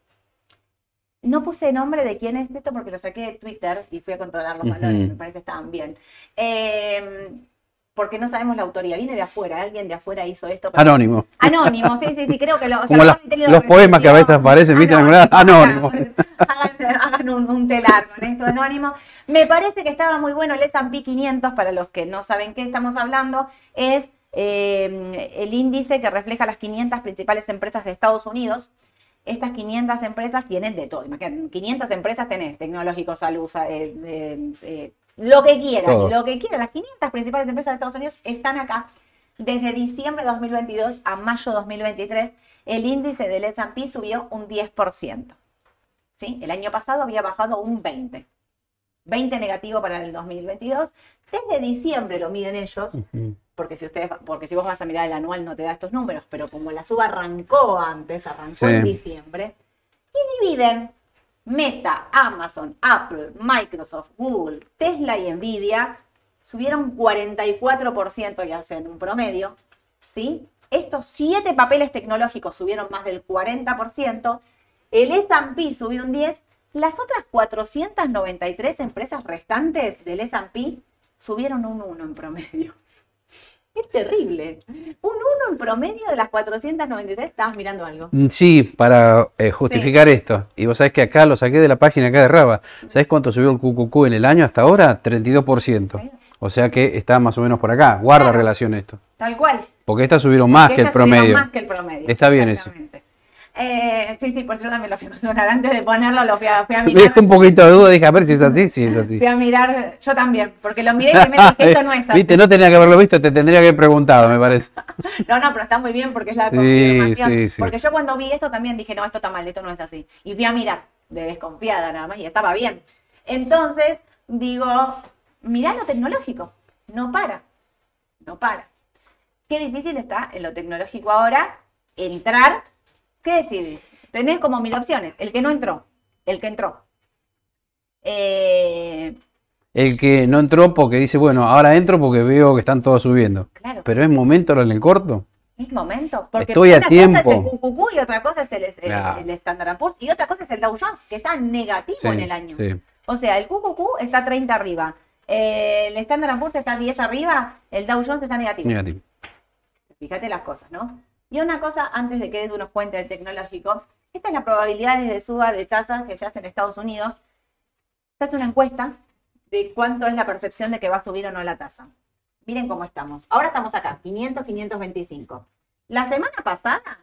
No puse nombre de quién es esto porque lo saqué de Twitter y fui a controlar los valores, me parece que estaban bien. Eh, porque no sabemos la autoría, viene de afuera, alguien de afuera hizo esto. para- Anónimo. Anónimo, sí, sí, sí, creo que lo. o sea, Como los poemas que a veces aparecen, ¿viste? Anónimo. Hagan, *laughs* hagan un, un telar con esto anónimo. Me parece que estaba muy bueno el S&P 500, para los que no saben qué estamos hablando, es eh, el índice que refleja las 500 principales empresas de Estados Unidos. Estas 500 empresas tienen de todo. Imagínate, 500 empresas tenés tecnológicos, salud, sa- eh, eh, eh, lo que quieran, Todo. lo que quieran. Las 500 principales empresas de Estados Unidos están acá. Desde diciembre de 2022 a mayo de 2023, el índice del S&P subió un 10%. ¿sí? El año pasado había bajado un 20%. 20 negativo para el 2022. Desde diciembre lo miden ellos. Porque si ustedes, porque si vos vas a mirar el anual no te da estos números, pero como la suba arrancó antes, arrancó Sí. en diciembre, y dividen Meta, Amazon, Apple, Microsoft, Google, Tesla y Nvidia subieron 44% y hacen un promedio, ¿sí? Estos siete papeles tecnológicos subieron más del 40%, el S&P subió un 10%, las otras 493 empresas restantes del S&P subieron un 1 en promedio. Es terrible. Un 1 en promedio de las 493, estabas mirando algo. Mm, Sí, para eh, justificar esto. Y vos sabés que acá lo saqué de la página acá de Raba. ¿Sabés cuánto subió el QQQ en el año hasta ahora? 32%. O sea que está más o menos por acá. Guarda Claro. relación esto. Tal cual. Porque estas subieron más que el promedio. Más que el promedio. Está bien eso. Eh, sí, sí, por cierto también lo fui a controlar. Antes de ponerlo, lo fui a, fui a *laughs* Me mirar. dejó un poquito de duda, dije, a ver si es así, sí es así. Fui a mirar, yo también, porque lo miré y primero *laughs* dije, esto no es así. Viste, no tenía que haberlo visto, te tendría que haber preguntado, me parece. *laughs* No, no, pero está muy bien porque es la Sí, confirmación. sí, sí. Porque yo cuando vi esto también dije, no, esto está mal, esto no es así. Y fui a mirar, de desconfiada nada más, y estaba bien. Entonces, digo, mirá lo tecnológico, no para, no para. Qué difícil está en lo tecnológico ahora entrar. ¿Qué decidir? Tenés como mil opciones. El que no entró, el que entró. Eh, El que no entró porque dice, bueno, ahora entro porque veo que están todos subiendo. claro. Pero es momento en el corto. Es momento. Porque Estoy a una tiempo. cosa es el QQQ y otra cosa es el, el, Claro. el Standard Poor's y otra cosa es el Dow Jones, que está negativo Sí, en el año. sí. O sea, el QQQ está 30 arriba, eh, el Standard Poor's está 10 arriba, el Dow Jones está negativo. Negativo. Fíjate las cosas, ¿no? Y una cosa, antes de que Edu nos cuente el tecnológico, esta es la probabilidad de suba de tasas que se hace en Estados Unidos. Se hace una encuesta de cuánto es la percepción de que va a subir o no la tasa. Miren cómo estamos. Ahora estamos acá, 500, 525. La semana pasada,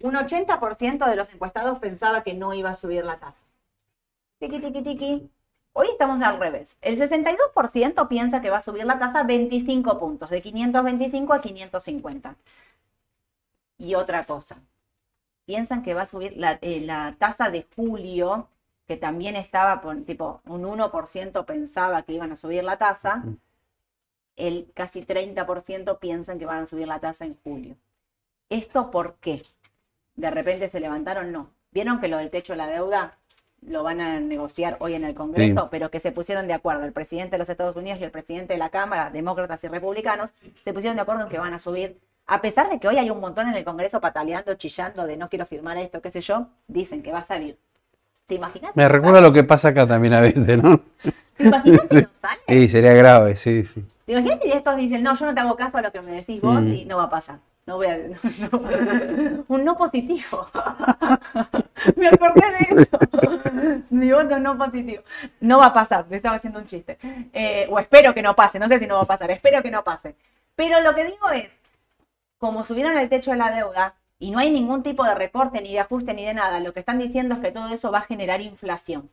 un 80% de los encuestados pensaba que no iba a subir la tasa. Tiki, tiki, tiki. Hoy estamos al revés. El 62% piensa que va a subir la tasa 25 puntos, de 525 a 550. Y otra cosa, piensan que va a subir la, eh, la tasa de julio, que también estaba por tipo un 1% pensaba que iban a subir la tasa, el casi 30% piensan que van a subir la tasa en julio. ¿Esto por qué? ¿De repente se levantaron? No. ¿Vieron que lo del techo de la deuda lo van a negociar hoy en el Congreso, Sí. pero que se pusieron de acuerdo el presidente de los Estados Unidos y el presidente de la Cámara, demócratas y republicanos, se pusieron de acuerdo en que van a subir, a pesar de que hoy hay un montón en el Congreso pataleando, chillando de no quiero firmar esto, qué sé yo, dicen que va a salir. ¿Te imaginas? Me recuerda lo que pasa acá también a veces, ¿no? ¿Te imaginas si no sale? Sí, sería grave, sí, sí. ¿Te imaginas si estos dicen, no, yo no te hago caso a lo que me decís vos Mm. y no va a pasar? No voy a... *laughs* no. Un no positivo. *laughs* me acordé de eso. Mi voto no positivo. No va a pasar, te estaba haciendo un chiste. Eh, o espero que no pase, no sé si no va a pasar, espero que no pase. Pero lo que digo es, como subieron el techo de la deuda y no hay ningún tipo de recorte, ni de ajuste, ni de nada, lo que están diciendo es que todo eso va a generar inflación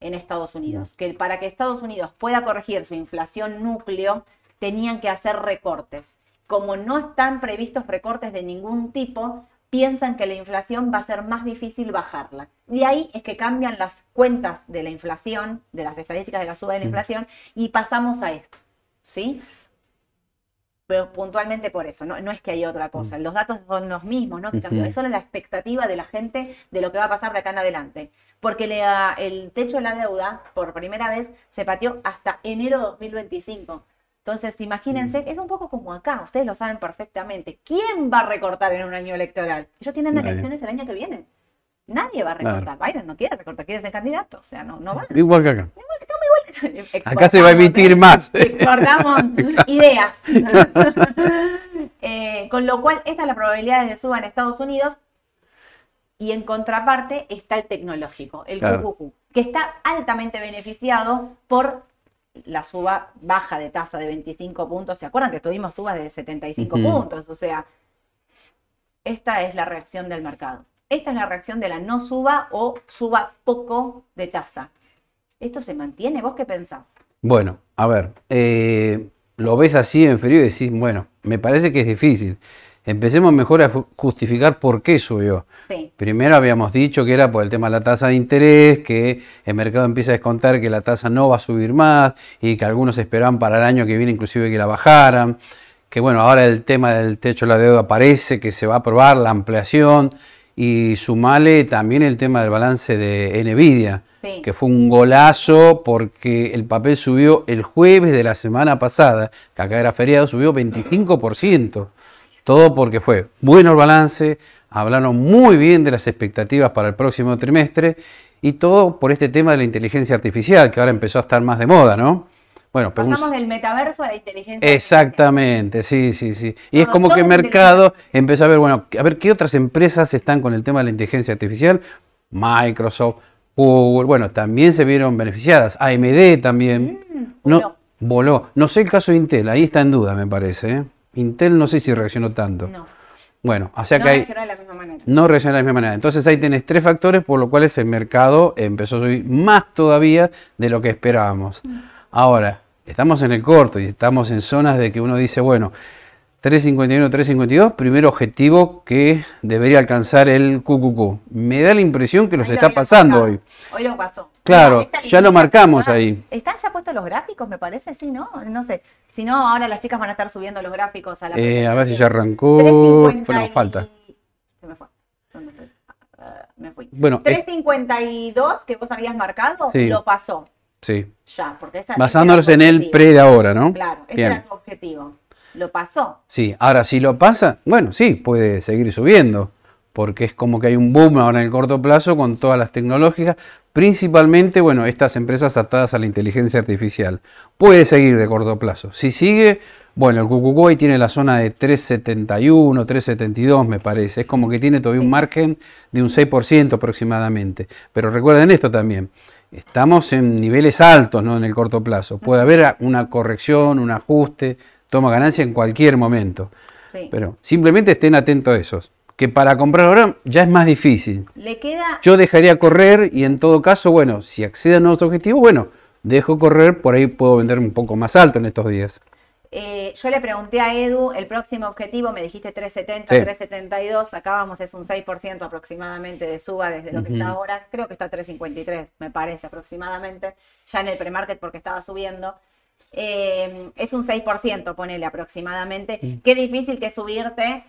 en Estados Unidos. Que para que Estados Unidos pueda corregir su inflación núcleo, tenían que hacer recortes. Como no están previstos recortes de ningún tipo, piensan que la inflación va a ser más difícil bajarla. De ahí es que cambian las cuentas de la inflación, de las estadísticas de la suba de la inflación, y pasamos a esto. ¿Sí? Pero puntualmente por eso, no, no es que hay otra cosa. Los datos son los mismos, ¿no? Que cambió. Es solo la expectativa de la gente de lo que va a pasar de acá en adelante. Porque la- el techo de la deuda, por primera vez, se pateó hasta enero 2025. Entonces, imagínense, es un poco como acá, ustedes lo saben perfectamente. ¿Quién va a recortar en un año electoral? Ellos tienen Nadie. elecciones el año que viene. Nadie va a Claro. recortar. Biden no quiere recortar, quiere ser candidato. O sea, no, no va. Igual que acá. Exportamos, Acá se va a emitir ¿eh? más. *laughs* Exportamos ideas. *laughs* Eh, con lo cual, esta es la probabilidad de suba en Estados Unidos. Y en contraparte está el tecnológico, el Claro. QQQ, que está altamente beneficiado por la suba baja de tasa de 25 puntos. ¿Se acuerdan que tuvimos subas de 75 Ujú. puntos? O sea, esta es la reacción del mercado. Esta es la reacción de la no suba o suba poco de tasa. ¿Esto se mantiene? ¿Vos qué pensás? Bueno, a ver, eh, lo ves así en frío y decís, bueno, me parece que es difícil. Empecemos mejor a ju- justificar por qué subió. Sí. Primero habíamos dicho que era por el tema de la tasa de interés, que el mercado empieza a descontar que la tasa no va a subir más y que algunos esperaban para el año que viene inclusive que la bajaran. Que bueno, ahora el tema del techo de la deuda parece que se va a aprobar la ampliación y sumale también el tema del balance de Nvidia, Sí. que fue un golazo porque el papel subió el jueves de la semana pasada, que acá era feriado, subió 25%. Todo porque fue bueno el balance, hablaron muy bien de las expectativas para el próximo trimestre y todo por este tema de la inteligencia artificial, que ahora empezó a estar más de moda, ¿no? Bueno, pero un- Pasamos del metaverso a la inteligencia. Exactamente, sí, sí, sí. Y es como que el mercado empezó a ver, bueno, a ver qué otras empresas están con el tema de la inteligencia artificial. Microsoft, Google, bueno, también se vieron beneficiadas. AMD también. Mm, no, voló. No sé el caso de Intel, ahí está en duda, me parece. ¿eh? Intel no sé si reaccionó tanto. No, Bueno, o sea no que hay, reaccionó de la misma manera. no reacciona de la misma manera. Entonces ahí tenés tres factores por los cuales el mercado empezó a subir más todavía de lo que esperábamos. Ahora, estamos en el corto y estamos en zonas de que uno dice, bueno, 351, 352, primer objetivo que debería alcanzar el QQQ. Me da la impresión que los está pasando hoy. Hoy lo pasó. Claro, ya lo marcamos Ah, ahí. ¿Están ya puestos los gráficos, me parece? Sí, ¿no? No sé. Si no, ahora las chicas van a estar subiendo los gráficos a la Eh, a ver si ya arrancó. 350 Bueno, y- falta. Se me fue. ¿Dónde estoy? Ah, me fui. Bueno, es- 352 que vos habías marcado, Sí. lo pasó. Sí. Ya, porque esa Basándonos en el pre de ahora, ¿no? Claro, ese Bien. era tu objetivo. Lo pasó. Sí, ahora si lo pasa, bueno, sí, puede seguir subiendo, porque es como que hay un boom ahora en el corto plazo con todas las tecnológicas, principalmente, bueno, estas empresas atadas a la inteligencia artificial. Puede seguir de corto plazo. Si sigue, bueno, el ahí tiene la zona de 371, 372 me parece, es como que tiene todavía un margen de un 6% aproximadamente. Pero recuerden esto también, estamos en niveles altos, ¿no? En el corto plazo. Puede haber una corrección, un ajuste, toma ganancia en cualquier momento. Sí. Pero simplemente estén atentos a esos. Que para comprar ahora ya es más difícil. Le queda. Yo dejaría correr y en todo caso, bueno, si accede a nuestro objetivo, bueno, dejo correr, por ahí puedo vender un poco más alto en estos días. Eh, yo le pregunté a Edu, el próximo objetivo, me dijiste 370, Sí. 372, acabamos, es un 6% aproximadamente de suba desde lo que está ahora, creo que está 353, me parece aproximadamente, ya en el premarket porque estaba subiendo. Eh, es un 6%, ponele aproximadamente. Qué difícil que subirte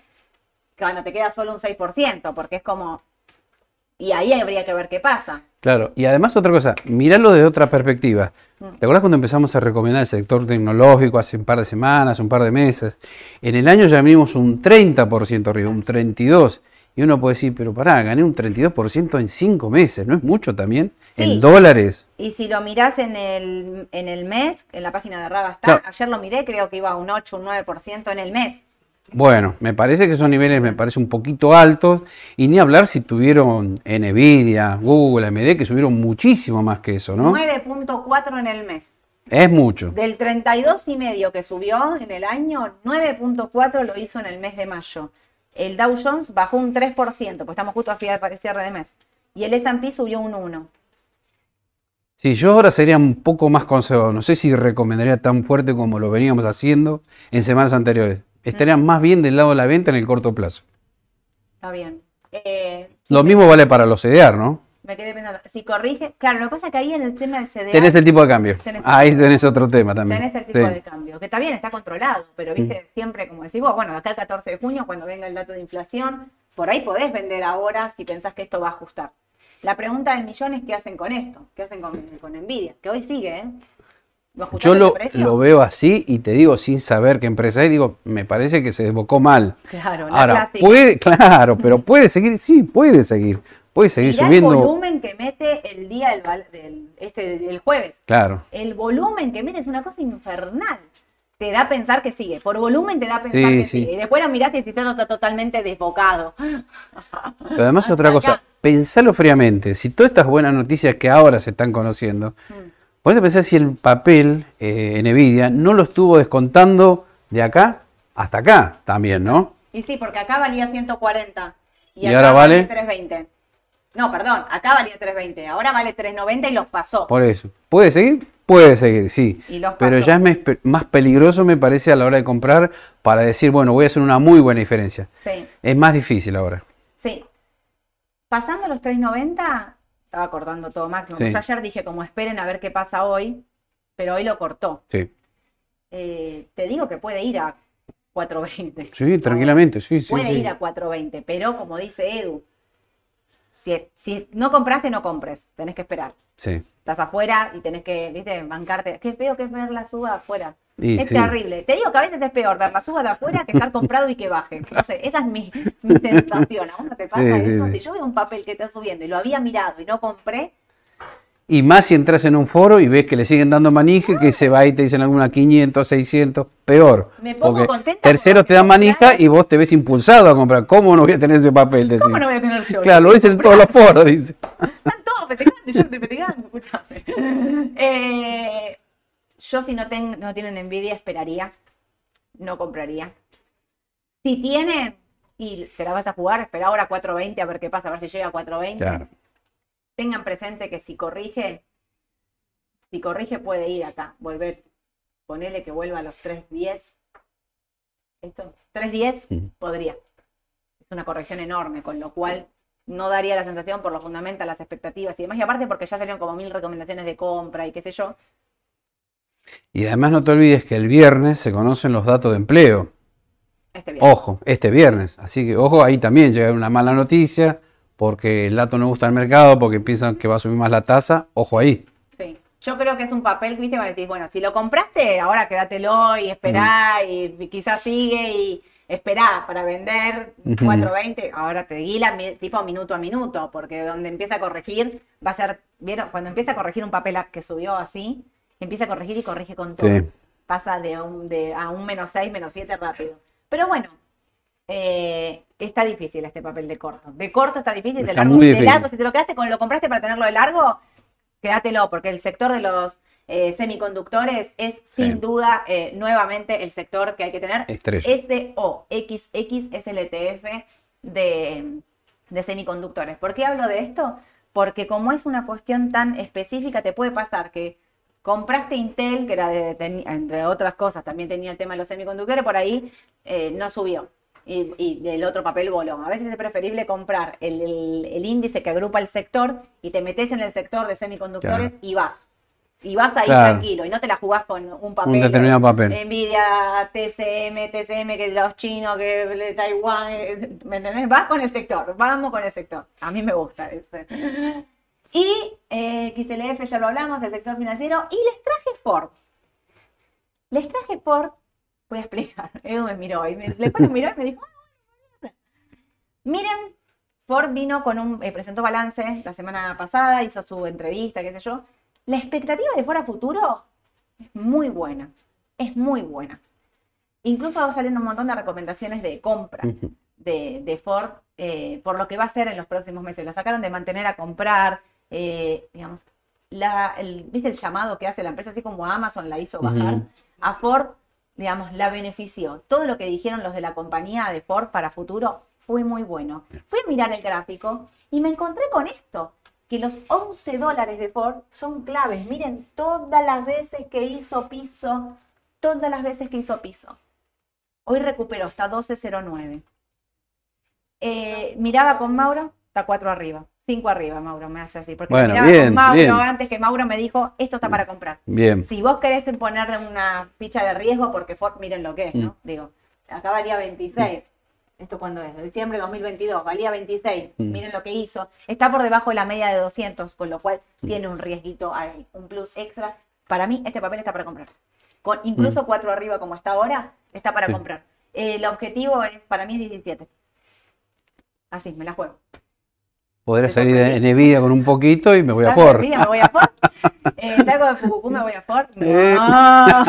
cuando te queda solo un 6%, porque es como... Y ahí habría que ver qué pasa. Claro, y además otra cosa, mirarlo desde otra perspectiva. ¿Te acuerdas cuando empezamos a recomendar el sector tecnológico hace un par de semanas, un par de meses? En el año ya venimos un 30% arriba, un 32%. Y uno puede decir, pero pará, gané un 32% en 5 meses, ¿no es mucho también? Sí. En dólares. Y si lo mirás en el, en el mes, en la página de Raba está, ayer lo miré, creo que iba a un 8, un 9% en el mes. Bueno, me parece que son niveles, me parece un poquito altos. Y ni hablar si tuvieron Nvidia, Google, AMD, que subieron muchísimo más que eso, ¿no? 9.4 en el mes. Es mucho. Del 32 y medio que subió en el año, 9.4 lo hizo en el mes de mayo. El Dow Jones bajó un 3%, pues estamos justo a cierre cierre de mes. Y el S&P subió un 1. Si yo ahora sería un poco más conservador, no sé si recomendaría tan fuerte como lo veníamos haciendo en semanas anteriores. Estaría más bien del lado de la venta en el corto plazo. Está bien. Eh, Lo mismo vale para los CDR, ¿no? Me quedé pensando, si corrige, claro, lo que pasa es que ahí en el tema del CDR Tenés el tipo de cambio. Tenés- Ahí tenés otro tema también. tenés el tipo Sí. de cambio, que está bien, está controlado, pero viste, siempre como decís vos, bueno, acá el 14 de junio, cuando venga el dato de inflación, por ahí podés vender ahora si pensás que esto va a ajustar. La pregunta del millón es qué hacen con esto, qué hacen con, con Nvidia, que hoy sigue, ¿eh? ¿Lo Yo lo, lo veo así y te digo sin saber qué empresa es, digo, me parece que se desbocó mal. Claro, la Ahora, clásica. puede, claro, pero puede seguir, sí, puede seguir. Puede seguir Mirá subiendo. el volumen que mete el día del, del- este, del jueves. Claro. El volumen que mete es una cosa infernal. Te da a pensar que sigue. Por volumen te da a pensar Sí, que sí. sigue. Y después lo mirás y el sistema está totalmente desbocado. *laughs* Pero además otra cosa, acá. pensalo fríamente. Si todas estas buenas noticias que ahora se están conociendo, Mm. Podés pensar si el papel eh, Nvidia no lo estuvo descontando de acá hasta acá también, ¿no? Y sí, porque acá valía 140. Y, ¿Y acá ahora vale? 320. No, perdón, acá valía 320. Ahora vale 390 y los pasó. Por eso. ¿Puede seguir? Puede seguir, sí. Y los Pero ya es más peligroso, me parece, a la hora de comprar para decir, bueno, voy a hacer una muy buena diferencia. Sí, Es más difícil ahora. sí. Pasando los 390, estaba cortando todo máximo. Sí. Yo ayer dije, como esperen a ver qué pasa hoy, pero hoy lo cortó. Sí, Eh, te digo que puede ir a 420. sí tranquilamente, sí, sí. Puede sí. ir a 420, pero como dice Edu, si, si no compraste, no compres, tenés que esperar. Sí. Estás afuera y tenés que, viste, bancarte. Qué feo que es ver la suba afuera. Y es sí. terrible. Te digo que a veces es peor ver la suba de afuera que estar comprado y que baje. *laughs* No sé, esa es mi, mi sensación. ¿A no te pasa Sí, eso? sí, Si yo veo un papel que está subiendo y lo había mirado y no compré, Y más si entras en un foro y ves que le siguen dando manija, que se va y te dicen alguna 500, 600, peor. Me pongo Porque contenta terceros te dan manija y vos te ves impulsado a comprar. ¿Cómo no voy a tener ese papel? ¿Cómo no voy a tener yo? Claro, lo dicen en todos los foros, dice. Están todos festejando y yo estoy festejando, escúchame. *laughs* Eh, yo si no, ten- no tienen envidia, esperaría. No compraría. Si tienen y te la vas a jugar, espera ahora a 4.20 a ver qué pasa, a ver si llega a 4.20. Claro. Tengan presente que si corrige, si corrige puede ir acá, volver, ponerle que vuelva a los 3.10. Esto, 3.10 Ujú. podría. Es una corrección enorme, con lo cual no daría la sensación por lo fundamental, las expectativas y demás. Y aparte porque ya salieron como mil recomendaciones de compra y qué sé yo. Y además no te olvides que el viernes se conocen los datos de empleo. Este bien. Ojo, este viernes. Así que ojo, ahí también llega una mala noticia porque el dato no gusta al mercado, porque piensan que va a subir más la tasa. Ojo ahí. Sí. Yo creo que es un papel, viste, cuando decís, bueno, si lo compraste, ahora quédatelo y esperá y, y quizás sigue y esperá para vender Ujú. 4.20, ahora te guila tipo minuto a minuto, porque donde empieza a corregir va a ser, ¿vieron? Cuando empieza a corregir un papel que subió así, empieza a corregir y corrige con todo. Sí. Pasa de, un, de a un menos 6, menos 7 rápido. Pero bueno, eh, está difícil este papel de corto. De corto está difícil, de largo, de largo, si te lo quedaste con lo compraste para tenerlo de largo, quédatelo, porque el sector de los eh, semiconductores es sin duda eh, nuevamente el sector que hay que tener. Estrella. SOXX es el ETF de, de semiconductores. ¿Por qué hablo de esto? Porque como es una cuestión tan específica, te puede pasar que compraste Intel, que era de, ten- entre otras cosas, también tenía el tema de los semiconductores, por ahí eh, no subió. Y, y el otro papel voló. A veces es preferible comprar el, el- el índice que agrupa el sector y te metes en el sector de semiconductores Claro. y vas. Y vas ahí Claro. tranquilo y no te la jugás con un papel. determinado papel. Nvidia, TCM, TCM, que los chinos, que Taiwán, eh, ¿me entendés? Vas con el sector, vamos con el sector. A mí me gusta ese. Y eh, XLF ya lo hablamos, el sector financiero, y les traje Ford. Les traje Ford, voy a explicar. *laughs* Edu me miró y me, después me miró y me dijo, "Ah, miren, Ford vino con un, eh, presentó balance la semana pasada, hizo su entrevista, qué sé yo. La expectativa de Ford a futuro es muy buena, es muy buena. Incluso salen un montón de recomendaciones de compra de Ford eh, por lo que va a ser en los próximos meses. La sacaron de mantener a comprar, eh, digamos, la, el, ¿viste el llamado que hace la empresa? Así como Amazon la hizo bajar. A Ford, digamos, la benefició. Todo lo que dijeron los de la compañía de Ford para futuro fue muy bueno. Fui a mirar el gráfico y me encontré con esto, que los 11 dólares de Ford son claves. Miren todas las veces que hizo piso, todas las veces que hizo piso. Hoy recuperó, está 12.09. Eh, miraba con Mauro, está 4 arriba. 5 arriba, Mauro, me hace así. Porque Bueno, miraba bien, con Mauro bien. antes que Mauro me dijo, esto está para comprar. Bien. Si vos querés ponerle una ficha de riesgo, porque Ford, miren lo que es, ¿no? Mm. Digo, acá valía 26. ¿Esto cuándo es? Diciembre de 2022, valía 26. Mm. Miren lo que hizo. Está por debajo de la media de 200, con lo cual tiene un riesguito ahí, un plus extra. Para mí, este papel está para comprar. Con incluso 4 arriba como está ahora, está para Mm. Sí. comprar. El objetivo es, para mí es 17. Así, me la juego. Podría salir de Nvidia con un poquito y me voy a de por. Nvidia, me voy a Ford. Eh, *laughs* de me voy a Ford. Eh. No.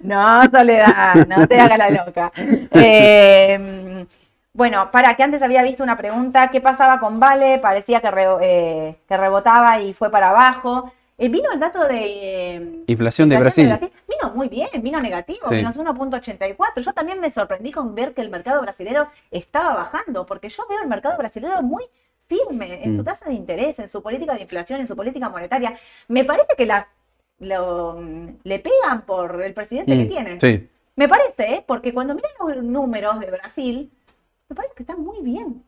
*laughs* no, Soledad, no te hagas la loca. Eh, bueno, para que antes había visto una pregunta, ¿qué pasaba con Vale? Parecía que, re- eh, que rebotaba y fue para abajo. Eh, vino el dato de... eh, Inflación de inflación Brasil. Vino muy bien, vino negativo, Sí. menos 1.84. Yo también me sorprendí con ver que el mercado brasilero estaba bajando, porque yo veo el mercado brasilero muy firme en su Mm. tasa de interés, en su política de inflación, en su política monetaria. Me parece que la, lo- le pegan por el presidente que Mm, tiene. Sí. Me parece, ¿eh? porque cuando miran los números de Brasil, me parece que están muy bien.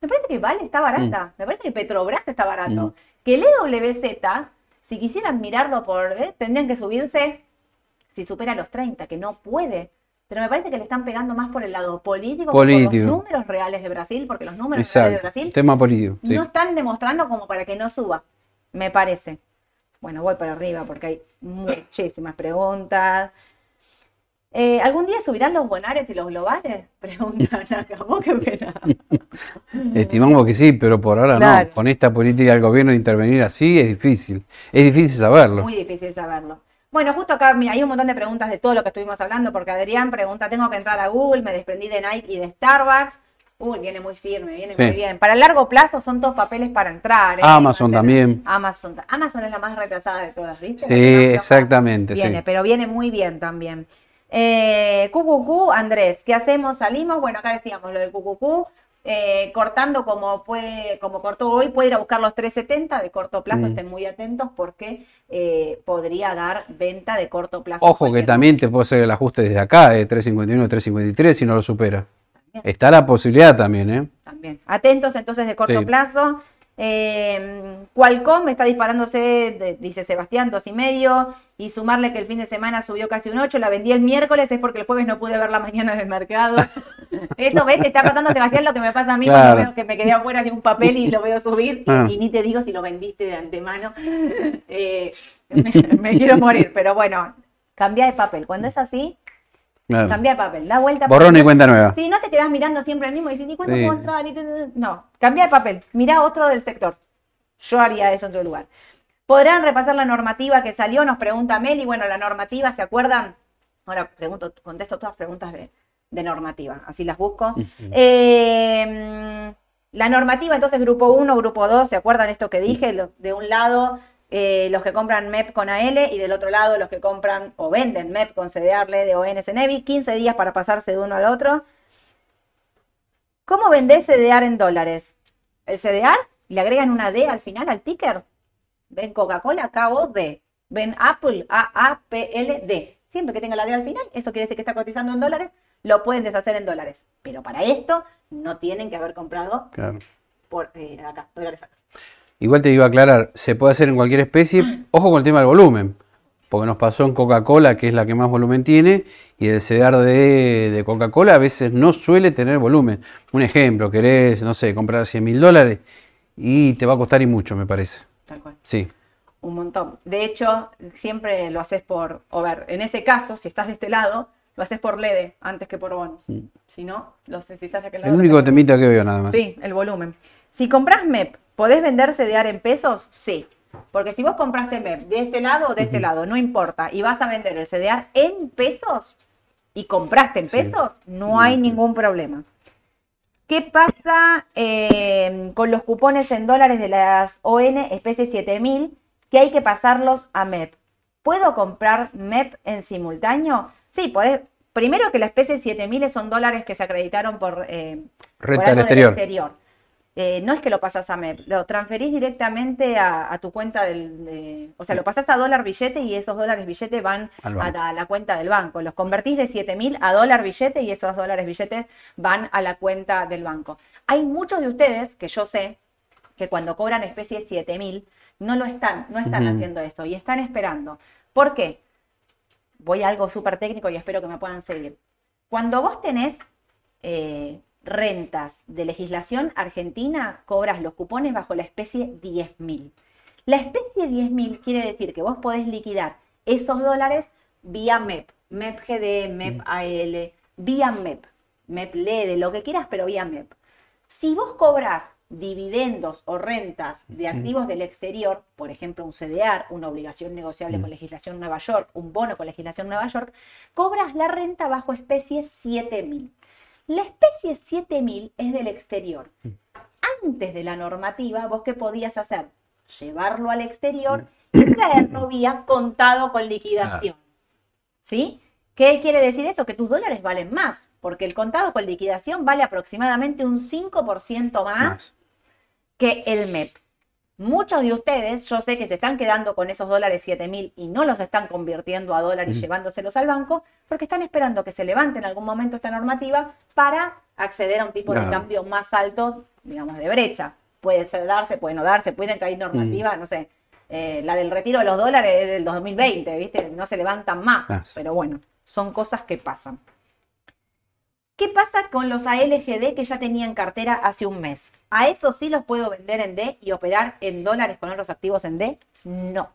Me parece que Vale está barata. Me parece que Petrobras está barato. Mm. Que el EWZ, si quisieran mirarlo por, ¿eh? tendrían que subirse si supera los 30, que no puede. Pero me parece que le están pegando más por el lado político, que por los números reales de Brasil, porque los números reales de. Brasil Tema político. Sí. no están demostrando como para que no suba, me parece. Bueno, voy para arriba porque hay muchísimas preguntas. Eh, ¿Algún día subirán los bonares y los globales? *laughs* Preguntan acá. ¿Vos qué pena? *laughs* Estimamos que sí, pero por ahora Claro. no. Con esta política del gobierno de intervenir así es difícil. Es difícil saberlo. Muy difícil saberlo. Bueno, justo acá, mira, hay un montón de preguntas de todo lo que estuvimos hablando, porque Adrián pregunta, tengo que entrar a Google, me desprendí de Nike y de Starbucks. Uy, viene muy firme, viene Sí. muy bien. Para el largo plazo son todos papeles para entrar. ¿eh? Amazon también. Amazon, Amazon es la más retrasada de todas, ¿viste? Sí, exactamente, sí. Viene, pero viene muy bien también. Eh, QQQ, Andrés, ¿qué hacemos? ¿Salimos? Bueno, acá decíamos lo del QQQ. Eh, cortando como puede, como cortó hoy, puede ir a buscar los 370 de corto plazo, Mm. estén muy atentos porque eh, podría dar venta de corto plazo. Ojo que también te puede hacer el ajuste desde acá, de 351 353 si no lo supera. También. Está la posibilidad también, ¿eh? También. Atentos entonces de corto Sí. plazo. Eh, Qualcomm está disparándose, de- dice Sebastián, dos y medio. Y sumarle que el fin de semana subió casi un 8. La vendí el miércoles, es porque el jueves no pude ver la mañana en el mercado. *laughs* Eso, ¿ves? Te está pasando, Sebastián, lo que me pasa a mí Claro. cuando veo que me quedé afuera de un papel y lo veo subir. y- Ah. Y, ni te digo si lo vendiste de antemano. Eh, me, me quiero morir, pero bueno, cambia de papel. Cuando es así, Claro. cambia de papel. Da vuelta. Borrón y cuenta nueva. Sí, no te quedas mirando siempre el mismo y dices, ¿y cuándo Sí. puedo entrar? No, cambia de papel. Mira otro del sector. Yo haría eso en otro lugar. ¿Podrán repasar la normativa que salió? Nos pregunta Meli. Bueno, la normativa, ¿se acuerdan? Ahora pregunto, contesto todas preguntas de, de normativa, así las busco. Eh, la normativa, entonces, grupo 1, grupo 2, ¿se acuerdan esto que dije? De un lado, eh, los que compran MEP con AL y del otro lado, los que compran o venden MEP con CDR, LED o NSNEVI. 15 días para pasarse de uno al otro. ¿Cómo vendés CDR en dólares? ¿El CDR? ¿Le agregan una D al final al ticker? ¿Ven Coca-Cola? K-O-D. ¿Ven Apple? A-A-P-L-D. Siempre que tenga la D al final, eso quiere decir que está cotizando en dólares, lo pueden deshacer en dólares. Pero para esto no tienen que haber comprado Claro. por eh, acá, dólares acá. Igual te iba a aclarar, se puede hacer en cualquier especie. *clears throat* Ojo con el tema del volumen, porque nos pasó en Coca-Cola, que es la que más volumen tiene, y el CEDAR de, de Coca-Cola a veces no suele tener volumen. Un ejemplo, querés, no sé, comprar 100 mil dólares y te va a costar y mucho, me parece. Tal cual. Sí, Un montón. De hecho, siempre lo haces por, o ver, en ese caso, si estás de este lado, lo haces por LED antes que por bonos. Si no, lo necesitas aquel lado. el único temita que veo nada más. Sí, el volumen. Si compras MEP, ¿podés vender CDR en pesos? Sí. Porque si vos compraste MEP de este lado o de este lado, no importa, y vas a vender el CDR en pesos y compraste en Sí. pesos, no hay ningún problema. ¿Qué pasa eh, con los cupones en dólares de las ON especie 7000 que hay que pasarlos a MEP? ¿Puedo comprar MEP en simultáneo? Sí, podés. Primero que la especie 7000 son dólares que se acreditaron por, eh, por Renta algo del exterior. Eh, no es que lo pasas a MEP, lo transferís directamente a, a tu cuenta del. de- o sea, lo pasás a dólar billete y esos dólares billete van a la, a la cuenta del banco. Los convertís de 7000 a dólar billete y esos dólares billetes van a la cuenta del banco. Hay muchos de ustedes que yo sé que cuando cobran especie 7000 no lo están, no están haciendo eso y están esperando. ¿Por qué? Voy a algo súper técnico y espero que me puedan seguir. Cuando vos tenés eh, rentas de legislación argentina, cobras los cupones bajo la especie 10.000. La especie 10.000 quiere decir que vos podés liquidar esos dólares vía MEP, MEP GD, MEP AL, vía MEP, MEP LED, lo que quieras, pero vía MEP. Si vos cobras dividendos o rentas de activos del exterior, por ejemplo un CDR, una obligación negociable con legislación Nueva York, un bono con legislación Nueva York, cobras la renta bajo especie 7000. La especie 7000 es del exterior. Antes de la normativa, ¿vos qué podías hacer? Llevarlo al exterior y traerlo vía contado con liquidación. ¿Sí? ¿Qué quiere decir eso? Que tus dólares valen más, porque el contado con liquidación vale aproximadamente un 5% más, Más. Que el MEP. Muchos de ustedes, yo sé que se están quedando con esos dólares 7000 y no los están convirtiendo a dólares y llevándoselos al banco, porque están esperando que se levante en algún momento esta normativa para acceder a un tipo de cambio más alto, digamos, de brecha. Puede ser darse, puede no darse, pueden caer normativas, no sé, eh, la del retiro de los dólares es del 2020, ¿viste? No se levantan más, Ah, sí. pero bueno, son cosas que pasan. ¿Qué pasa con los ALGD que ya tenía en cartera hace un mes? ¿A eso sí los puedo vender en D y operar en dólares con otros activos en D? No.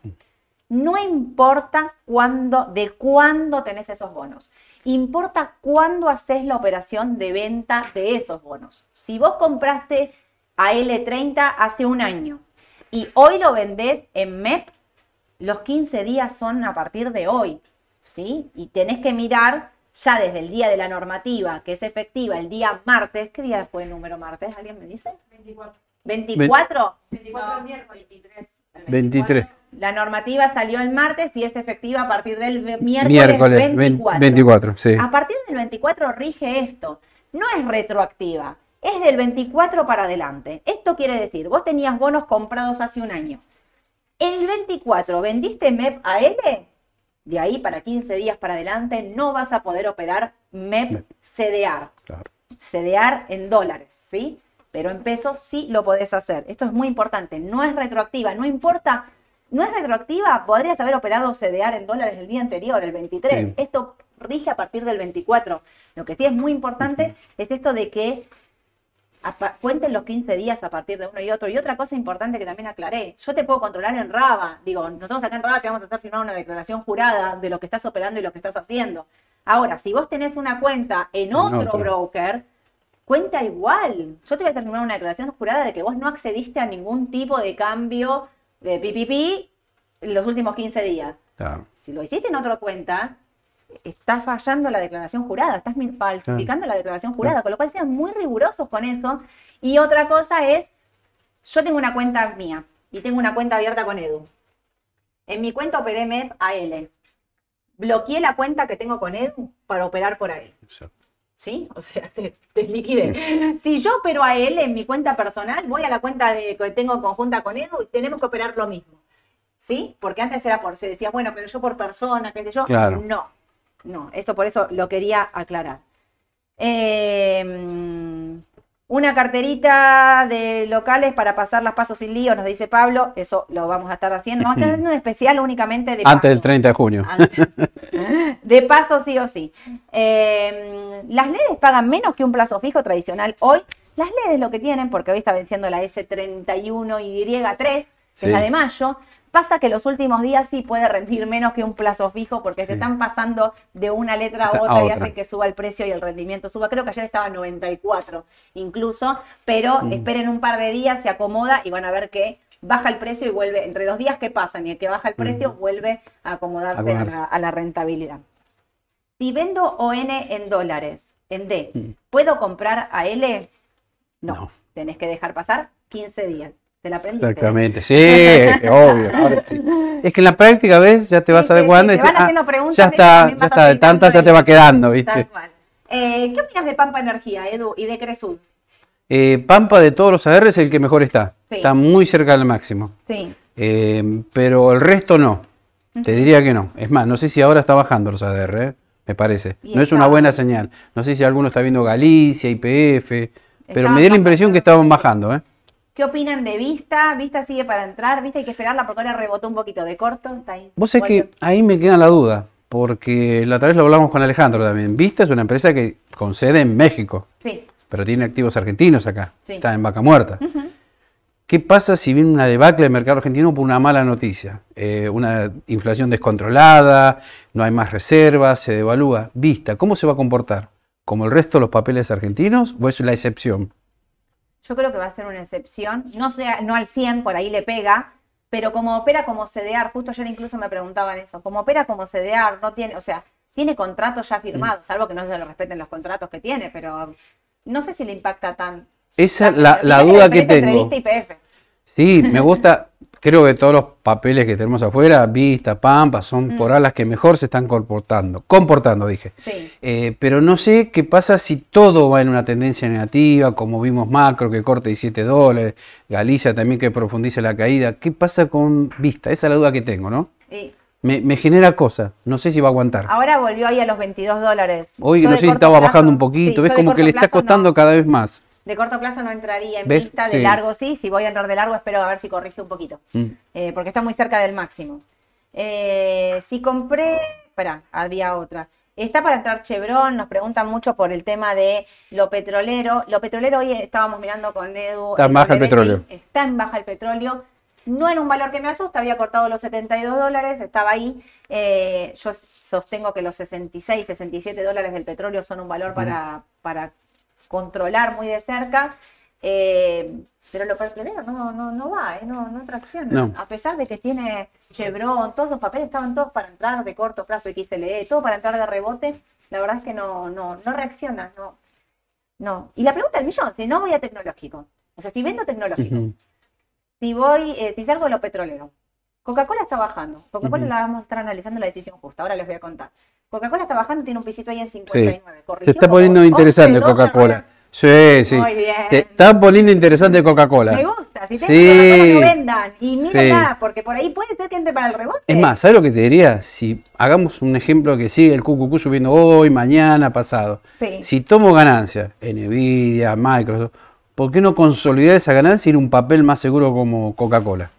No importa cuándo, de cuándo tenés esos bonos. Importa cuándo haces la operación de venta de esos bonos. Si vos compraste a L30 hace un año y hoy lo vendés en MEP, los 15 días son a partir de hoy, ¿sí? Y tenés que mirar ya desde el día de la normativa, que es efectiva el día martes. ¿Qué día fue el número martes? ¿Alguien me dice? 24. ¿24? 24 miércoles. 23. 23. La normativa salió el martes y es efectiva a partir del miércoles, Miércoles 24. 24, sí. A partir del 24 rige esto. No es retroactiva, es del 24 para adelante. Esto quiere decir, vos tenías bonos comprados hace un año. El 24 vendiste MEP a L, de ahí para 15 días para adelante no vas a poder operar MEP MEP. CDR. Claro. CDR en dólares, ¿sí? Pero en pesos sí lo podés hacer. Esto es muy importante. No es retroactiva, no importa. No es retroactiva, podrías haber operado CDR en dólares el día anterior, el 23. Sí. Esto rige a partir del 24. Lo que sí es muy importante es esto de que cuenten los 15 días a partir de uno y otro. Y otra cosa importante que también aclaré, yo te puedo controlar en Raba. Digo, nosotros acá en Raba te vamos a hacer firmar una declaración jurada de lo que estás operando y lo que estás haciendo. Ahora, si vos tenés una cuenta en otro, otro. broker, cuenta igual. Yo te voy a hacer firmar una declaración jurada de que vos no accediste a ningún tipo de cambio de PPP en los últimos 15 días. Claro. Si lo hiciste en otra cuenta, está fallando la declaración jurada, estás falsificando la declaración jurada, con lo cual sean muy rigurosos con eso. Y otra cosa es, yo tengo una cuenta mía y tengo una cuenta abierta con Edu. En mi cuenta operé MEP a L. Bloqueé la cuenta que tengo con Edu para operar por ahí. Exacto. ¿Sí? O sea, te, te liquidé. Si yo opero a él en mi cuenta personal, voy a la cuenta de, que tengo conjunta con Edu y tenemos que operar lo mismo. ¿Sí? Porque antes era por, se decía, bueno, pero yo por persona, qué sé yo. Claro. No, no, esto por eso lo quería aclarar. Eh, una carterita de locales para pasar las pasos sin lío, nos dice Pablo. Eso lo vamos a estar haciendo. Vamos a estar haciendo un especial únicamente de Antes del pasos. 30 de junio. Antes. De paso, sí o sí. Eh, las LEDs pagan menos que un plazo fijo tradicional hoy. Las LEDs lo que tienen, porque hoy está venciendo la S31Y3, que Sí. es la de mayo, pasa que los últimos días sí puede rendir menos que un plazo fijo porque se están pasando de una letra a A otra y hacen que suba el precio y el rendimiento suba. Creo que ayer estaba en 94 incluso, pero Mm. esperen un par de días, se acomoda y van a ver que baja el precio y vuelve, entre los días que pasan y el que baja el precio, Mm. vuelve a acomodarse a Acomodarse. la, a la rentabilidad. Si vendo ON en dólares, en D, Mm. ¿puedo comprar a L? No. No. Tenés que dejar pasar 15 días. Te la aprendiste. Exactamente, sí, *laughs* obvio. ahora sí. Es que en la práctica, ¿ves? Ya te vas Sí, adecuando sí, y te van dices, ah, haciendo preguntas, ya está, ya está, de tantas ya te va quedando, Tal ¿viste? cual. Eh, ¿Qué opinas de Pampa Energía, Edu, y de Cresud? Eh, Pampa de todos los AR es el que mejor está. Sí. Está muy cerca del máximo. Sí. Eh, pero el resto no. Te diría que no. Es más, no sé si ahora está bajando los ADR, ¿eh? me parece. Y No es una buena señal. No sé si alguno está viendo Galicia, IPF, pero me dio la impresión que estaban bajando. ¿eh? ¿Qué opinan de Vista? Vista sigue para entrar. Vista hay que esperarla porque ahora rebotó un poquito de corto. Está ahí. Vos sabés Vuelve. que ahí me queda la duda, porque la otra vez lo hablamos con Alejandro también. Vista es una empresa que con sede en México, Sí. pero tiene activos argentinos acá. Sí. Está en vaca muerta. ¿Qué pasa si viene una debacle del mercado argentino por una mala noticia? Eh, una inflación descontrolada, no hay más reservas, se devalúa. Vista, ¿cómo se va a comportar? ¿Como el resto de los papeles argentinos o es la excepción? Yo creo que va a ser una excepción. No, sea, no al 100, por ahí le pega. Pero como opera como CDR, justo ayer incluso me preguntaban eso. Como opera como CDR, no tiene, o sea, tiene contratos ya firmados, salvo que no se le respeten los contratos que tiene, pero no sé si le impacta tan. Esa es la, duda que tengo. Sí, me gusta, creo que todos los papeles que tenemos afuera, Vista, Pampa, son por ahora las que mejor se están comportando. Comportando, dije. Sí. Eh, pero no sé qué pasa si todo va en una tendencia negativa, como vimos Macro que corte 17 dólares, Galicia también que profundice la caída. ¿Qué pasa con Vista? Esa es la duda que tengo, ¿no? Y Me, me genera cosa, no sé si va a aguantar. ahora volvió ahí a los 22 dólares. Hoy Yo no sé si estaba plazo- bajando un poquito, sí, ves como que le está no. costando cada vez más. De corto plazo no entraría en ¿Ves? vista, de Sí. largo sí. Si voy a entrar de largo, espero a ver si corrige un poquito. Mm. Eh, porque está muy cerca del máximo. Eh, si compré. Espera, había otra. Está para entrar Chevron, nos preguntan mucho por el tema de lo petrolero. Lo petrolero hoy estábamos mirando con Edu. Está en baja el petróleo. Está en baja el petróleo. No era un valor que me asusta, había cortado los 72 dólares, estaba ahí. Eh, yo sostengo que los 66, 67 dólares del petróleo son un valor para, para controlar muy de cerca. Eh, pero lo petrolero no, no, no va, eh, no, no tracciona. A pesar de que tiene Chevron, todos los papeles estaban todos para entrar de corto plazo XLE, todo para entrar de rebote, la verdad es que no, no, no reacciona, no. No. Y la pregunta del millón, si no voy a tecnológico, o sea, si vendo tecnológico, si voy, eh, si salgo de lo petrolero, Coca-Cola está bajando. Coca-Cola la vamos a estar analizando la decisión justa. Ahora les voy a contar. Coca-Cola está bajando, tiene un pisito ahí en 59. Se está poniendo interesante Coca-Cola. Sí, sí. Muy bien. está poniendo interesante Coca-Cola. Me gusta. Si sí. no vendan. Y mírenla, porque por ahí puede ser que entre para el rebote. Es más, ¿sabes lo que te diría? Si hagamos un ejemplo que sigue el QQQ subiendo hoy, mañana, pasado. Sí. Si tomo ganancias, Nvidia, Microsoft, ¿por qué no consolidar esa ganancia y ir un papel más seguro como Coca-Cola?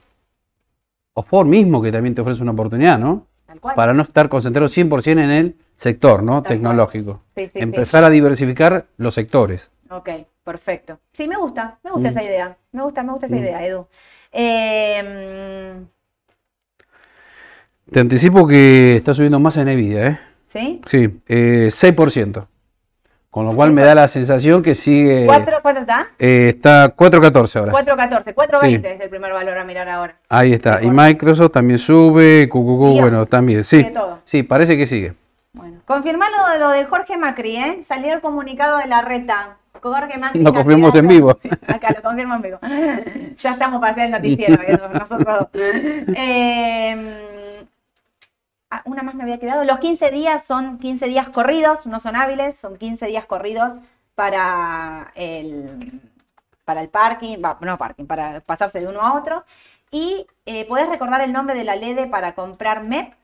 O por mismo, que también te ofrece una oportunidad, ¿no? Para no estar concentrado 100% en el sector, ¿no? Tecnológico. Empezar a diversificar los sectores. Ok, perfecto. Sí, me gusta, me gusta esa mm. idea. Me gusta, me gusta esa mm. idea, Edu. Em, Te anticipo que está subiendo más en Nvidia, ¿eh? ¿Sí? Sí, eh, 6%. Con lo cual me da la sensación que sigue. ¿Cuánto, está? Eh, está 4.14 ahora. 4.14, 4.20 es el primer valor a mirar ahora. Ahí está. Y Microsoft también sube, QQQ, bueno, también. Sí, sí, parece que sigue. Bueno, confirmar lo, de Jorge Macri, ¿eh? Salió el comunicado de la reta. Jorge Macri. Lo confirmamos en vivo. acá lo confirmo en vivo. *laughs* ya estamos para hacer el noticiero, *laughs* nosotros. *laughs* Eh, una más me había quedado. Los 15 días son 15 días corridos, no son hábiles, son 15 días corridos para el, para el parking, no parking, para pasarse de uno a otro. Y eh, podés recordar el nombre de la LED para comprar MEP.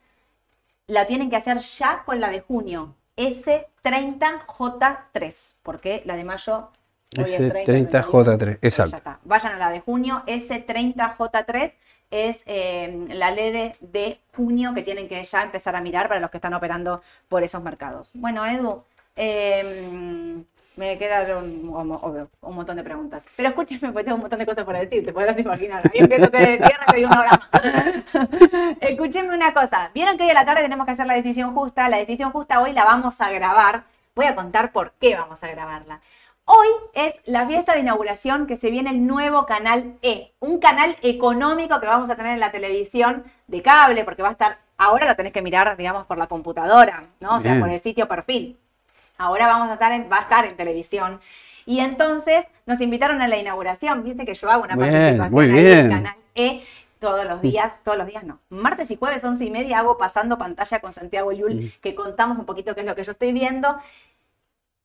La tienen que hacer ya con la de junio. S30J3, porque la de mayo S30J3, exacto. Vayan a la de junio, S30J3 es eh, la ley de, junio que tienen que ya empezar a mirar para los que están operando por esos mercados. Bueno, Edu, em, me quedaron un, montón de preguntas. Pero escúcheme, porque tengo un montón de cosas para decir, te podrás imaginar. Yo Escúchenme una cosa. Vieron que hoy a la tarde tenemos que hacer la decisión justa. La decisión justa hoy la vamos a grabar. Voy a contar por qué vamos a grabarla. Hoy es la fiesta de inauguración que se viene el nuevo canal E, un canal económico que vamos a tener en la televisión de cable, porque va a estar, ahora lo tenés que mirar, digamos, por la computadora, ¿no? O sea, por el sitio perfil. Ahora vamos a estar en, va a estar en televisión. Y entonces nos invitaron a la inauguración, viste que yo hago una participación en el canal E todos los días, todos los días no. Martes y jueves, once y media, hago pasando pantalla con Santiago Yul, que contamos un poquito qué es lo que yo estoy viendo.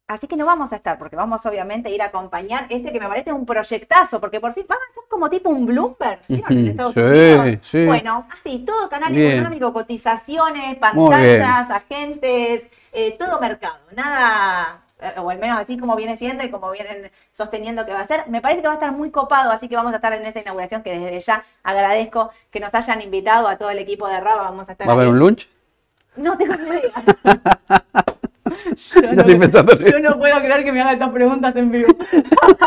Así que no vamos a estar, porque vamos obviamente a ir a acompañar este que me parece un proyectazo, porque por fin van a ser como tipo un blooper. sí, Sí. Bueno, así, todo canal económico, cotizaciones, pantallas, agentes, eh, todo mercado. Nada, eh, o al menos así como viene siendo y como vienen sosteniendo que va a ser. Me parece que va a estar muy copado, así que vamos a estar en esa inauguración que desde ya agradezco que nos hayan invitado a todo el equipo de Raba. Vamos a estar ¿Va a haber un lunch? No tengo ni idea. *laughs* *laughs* Yo no, puedo creer que me haga estas preguntas en vivo.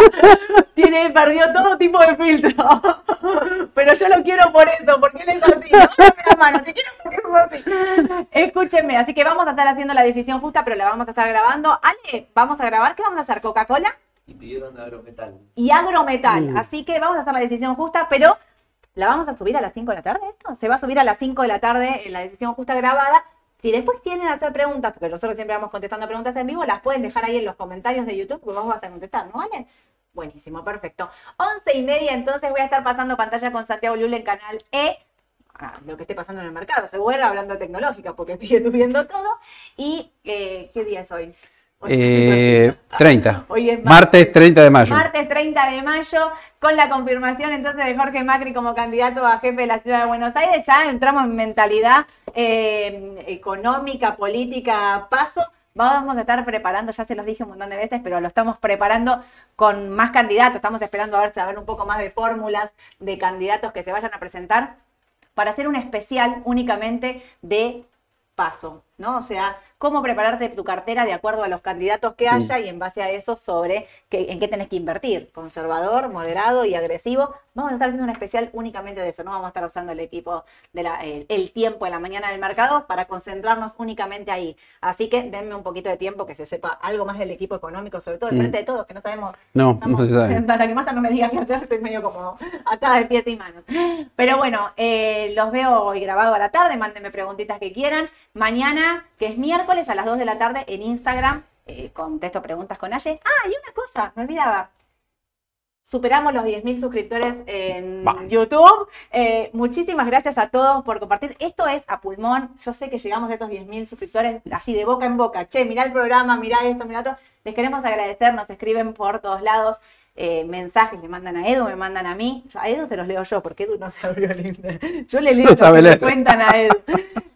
*laughs* Tiene perdido todo tipo de filtro. *laughs* Pero yo lo quiero por eso, porque él es así. No la mano, te quiero porque es así. Escúchenme, así que vamos a estar haciendo la decisión justa, pero la vamos a estar grabando. Ale, vamos a grabar. ¿Qué vamos a hacer? ¿Coca-Cola? Y pidieron agrometal. Y agrometal. Mm. Así que vamos a hacer la decisión justa, pero ¿la vamos a subir a las 5 de la tarde esto? Se va a subir a las 5 de la tarde en la decisión justa grabada si después a hacer preguntas, porque nosotros siempre vamos contestando preguntas en vivo, las pueden dejar ahí en los comentarios de YouTube, que vamos a contestar, ¿no vale? Buenísimo, perfecto. Once y media, entonces voy a estar pasando pantalla con Santiago Lule en canal E. Ah, lo que esté pasando en el mercado, seguro hablando tecnológica, porque sigue *laughs* subiendo todo. ¿Y eh, qué día es hoy? Eh, 30. Hoy es martes, 30 de mayo. Martes 30 de mayo, con la confirmación entonces de Jorge Macri como candidato a jefe de la ciudad de Buenos Aires. Ya entramos en mentalidad eh, económica, política, paso. Vamos a estar preparando, ya se los dije un montón de veces, pero lo estamos preparando con más candidatos. Estamos esperando a ver si a ver un poco más de fórmulas de candidatos que se vayan a presentar para hacer un especial únicamente de paso ¿no? O sea, cómo prepararte tu cartera de acuerdo a los candidatos que haya y en base a eso sobre qué, en qué tenés que invertir, conservador, moderado y agresivo. Vamos a estar haciendo un especial únicamente de eso, no vamos a estar usando el equipo, de la, el, tiempo en la mañana del mercado para concentrarnos únicamente ahí. Así que denme un poquito de tiempo que se sepa algo más del equipo económico, sobre todo de frente de todos, que no sabemos. No, no se sabe. *laughs* Para que Massa no me diga qué hacer, estoy medio como atada de pies y manos. Pero bueno, eh, los veo hoy grabado a la tarde, mándenme preguntitas que quieran. Mañana, que es miércoles a las 2 de la tarde en Instagram, eh, contesto preguntas con Aye. Ah, y una cosa, me olvidaba. Superamos los 10.000 suscriptores en YouTube. Eh, muchísimas gracias a todos por compartir. Esto es a pulmón. Yo sé que llegamos a estos 10.000 suscriptores así de boca en boca. Che, mirá el programa, mirá esto, mirá otro. Les queremos agradecer, nos escriben por todos lados. Eh, mensajes le mandan a Edu, me mandan a mí. A Edu se los leo yo, porque Edu no se abrió el Yo le leo que me cuentan a *laughs* Edu.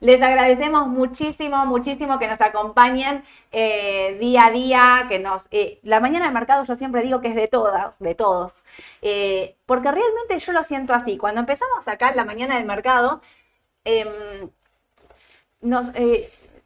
Les agradecemos muchísimo, muchísimo que nos acompañen eh, día a día, que nos... Eh, la mañana del mercado yo siempre digo que es de todas, de todos, porque realmente yo lo siento así. Cuando empezamos acá en la mañana del mercado, em, nos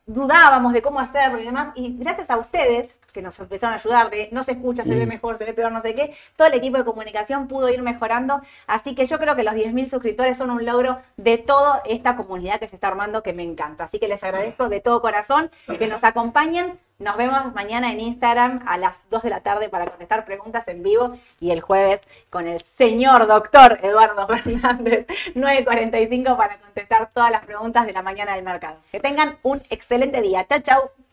dudábamos de cómo hacerlo y demás, y gracias a ustedes que nos empezaron a ayudar de no se escucha, se ve mm. mejor, se ve peor, no sé qué, todo el equipo de comunicación pudo ir mejorando, así que yo creo que los 10.000 suscriptores son un logro de toda esta comunidad que se está armando que me encanta, así que les agradezco de todo corazón que nos acompañen, nos vemos mañana en Instagram a las 2 de la tarde para contestar preguntas en vivo y el jueves con el señor doctor Eduardo *laughs* Fernández, 9.45 para contestar todas las preguntas de la mañana del mercado. Que tengan un excelente día. Chau, chau.